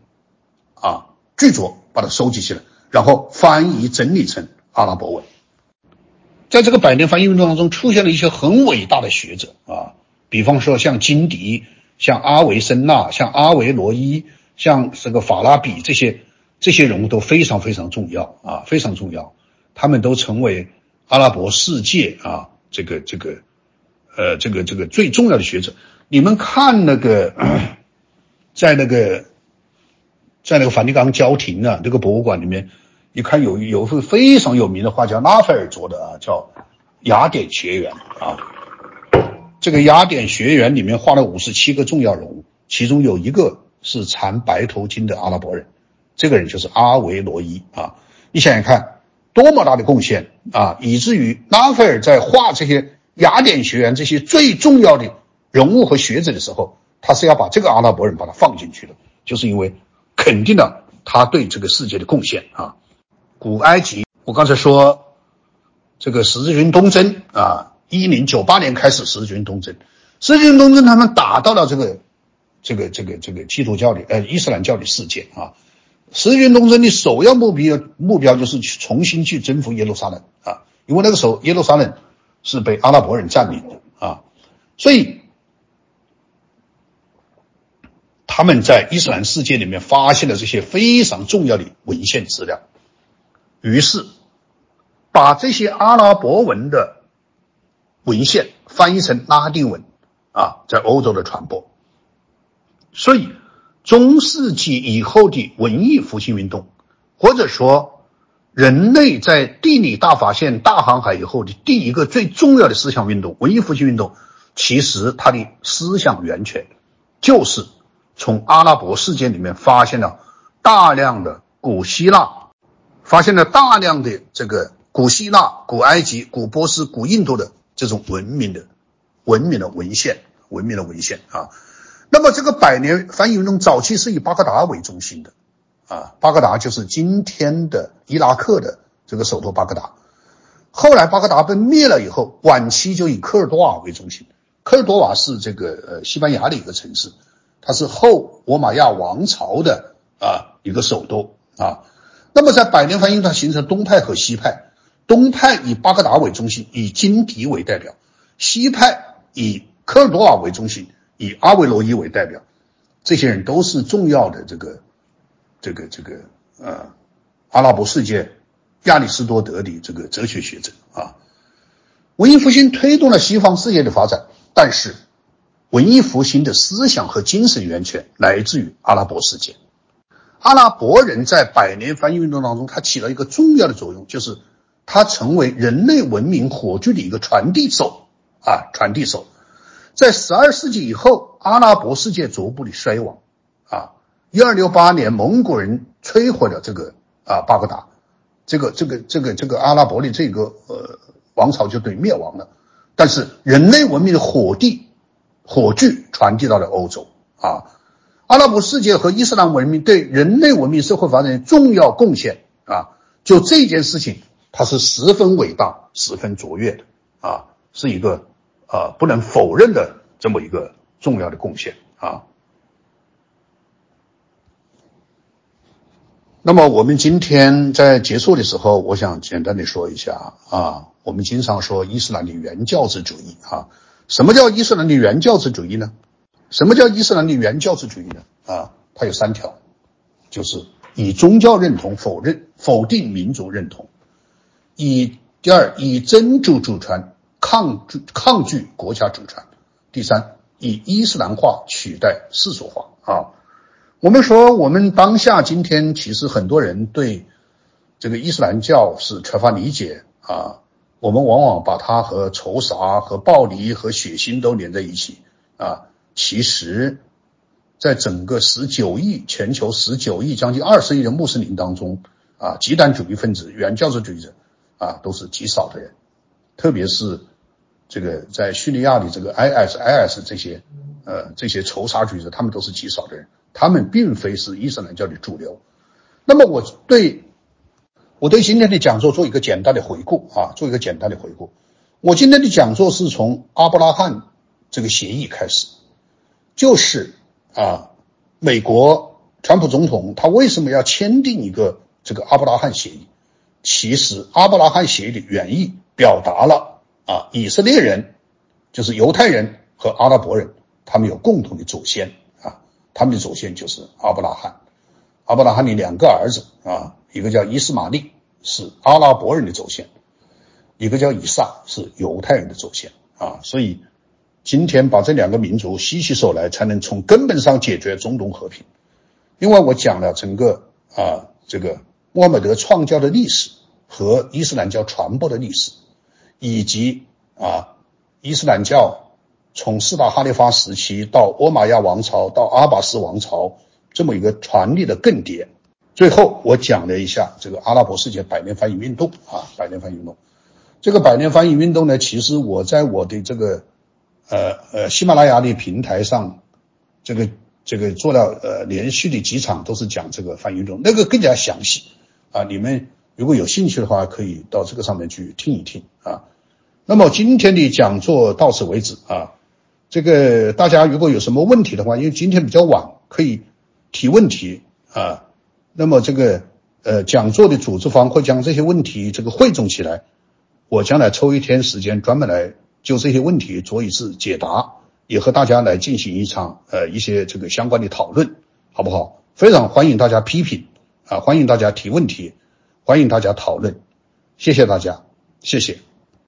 啊巨作把它收集起来，然后翻译整理成阿拉伯文。在这个百年翻译运动当中，出现了一些很伟大的学者啊，比方说像金迪、像阿维森纳、像阿维罗伊、像这个法拉比这些这些人物都非常非常重要啊，非常重要。他们都成为阿拉伯世界啊这个这个呃这个这个最重要的学者。你们看那个 在那个在那个梵蒂冈教廷啊那个博物馆里面。你看，有有一幅非常有名的画，叫拉斐尔做的啊，叫《雅典学园》啊。这个《雅典学园》里面画了五十七个重要人物，其中有一个是缠白头巾的阿拉伯人，这个人就是阿维罗伊啊。你想想看，多么大的贡献啊！以至于拉斐尔在画这些《雅典学员》这些最重要的人物和学者的时候，他是要把这个阿拉伯人把它放进去的，就是因为肯定了他对这个世界的贡献啊。古埃及，我刚才说这个十字军东征啊，一零九八年开始十字军东征，十字军东征他们打到了这个这个这个这个基督教的呃伊斯兰教的世界啊，十字军东征的首要目标目标就是去重新去征服耶路撒冷啊，因为那个时候耶路撒冷是被阿拉伯人占领的啊，所以他们在伊斯兰世界里面发现了这些非常重要的文献资料。于是，把这些阿拉伯文的文献翻译成拉丁文，啊，在欧洲的传播。所以，中世纪以后的文艺复兴运动，或者说人类在地理大发现、大航海以后的第一个最重要的思想运动——文艺复兴运动，其实它的思想源泉就是从阿拉伯世界里面发现了大量的古希腊。发现了大量的这个古希腊、古埃及、古波斯、古印度的这种文明的、文明的文献、文明的文献啊。那么这个百年翻译运动早期是以巴格达为中心的，啊，巴格达就是今天的伊拉克的这个首都巴格达。后来巴格达被灭了以后，晚期就以科尔多瓦为中心。科尔多瓦是这个呃西班牙的一个城市，它是后罗马亚王朝的啊一个首都啊。那么在百年翻译它形成东派和西派，东派以巴格达为中心，以金迪为代表；西派以科尔多瓦为中心。以阿维罗伊为代表，这些人都是重要的这个、这个、这个呃，阿拉伯世界亚里士多德的这个哲学学者啊。文艺复兴推动了西方世界的发展，但是文艺复兴的思想和精神源泉来自于阿拉伯世界。阿拉伯人在百年翻译运动当中，他起了一个重要的作用，就是他成为人类文明火炬的一个传递手啊，传递手。在十二世纪以后，阿拉伯世界逐步的衰亡，啊，一二六八年，蒙古人摧毁了这个啊巴格达，这个这个这个这个阿拉伯的这个呃王朝就等于灭亡了。但是人类文明的火地火炬传递到了欧洲啊，阿拉伯世界和伊斯兰文明对人类文明社会发展的重要贡献啊，就这件事情，它是十分伟大、十分卓越的啊，是一个。啊，不能否认的这么一个重要的贡献啊。那么我们今天在结束的时候，我想简单的说一下啊，我们经常说伊斯兰的原教旨主义啊，什么叫伊斯兰的原教旨主义呢？什么叫伊斯兰的原教旨主义呢？啊，它有三条，就是以宗教认同否认否定民族认同，以第二以真主主权。抗拒抗拒国家主权，第三，以伊斯兰化取代世俗化啊。我们说，我们当下今天其实很多人对这个伊斯兰教是缺乏理解啊。我们往往把它和仇杀、和暴力、和血腥都连在一起啊。其实，在整个十九亿全球十九亿将近二十亿的穆斯林当中啊，极端主义分子、原教旨主义者啊，都是极少的人，特别是。这个在叙利亚的这个 ISIS 这些，呃，这些仇杀组织，他们都是极少的人，他们并非是伊斯兰教的主流。那么我对，我对今天的讲座做一个简单的回顾啊，做一个简单的回顾。我今天的讲座是从阿布拉罕这个协议开始，就是啊，美国川普总统他为什么要签订一个这个阿布拉罕协议？其实阿布拉罕协议的原意表达了。啊，以色列人就是犹太人和阿拉伯人，他们有共同的祖先啊，他们的祖先就是阿布拉罕。阿布拉罕的两个儿子啊，一个叫伊斯玛利，是阿拉伯人的祖先；一个叫以撒，是犹太人的祖先啊。所以今天把这两个民族携起手来，才能从根本上解决中东和平。另外，我讲了整个啊这个穆罕默德创教的历史和伊斯兰教传播的历史。以及啊，伊斯兰教从四大哈里发时期到欧玛亚王朝到阿巴斯王朝这么一个传递的更迭。最后我讲了一下这个阿拉伯世界百年翻译运动啊，百年翻译运动。这个百年翻译运动呢，其实我在我的这个呃呃喜马拉雅的平台上，这个这个做了呃连续的几场都是讲这个翻译运动，那个更加详细啊。你们如果有兴趣的话，可以到这个上面去听一听啊。那么今天的讲座到此为止啊，这个大家如果有什么问题的话，因为今天比较晚，可以提问题啊。那么这个呃讲座的组织方会将这些问题这个汇总起来，我将来抽一天时间专门来就这些问题做一次解答，也和大家来进行一场呃一些这个相关的讨论，好不好？非常欢迎大家批评啊，欢迎大家提问题，欢迎大家讨论，谢谢大家，谢谢。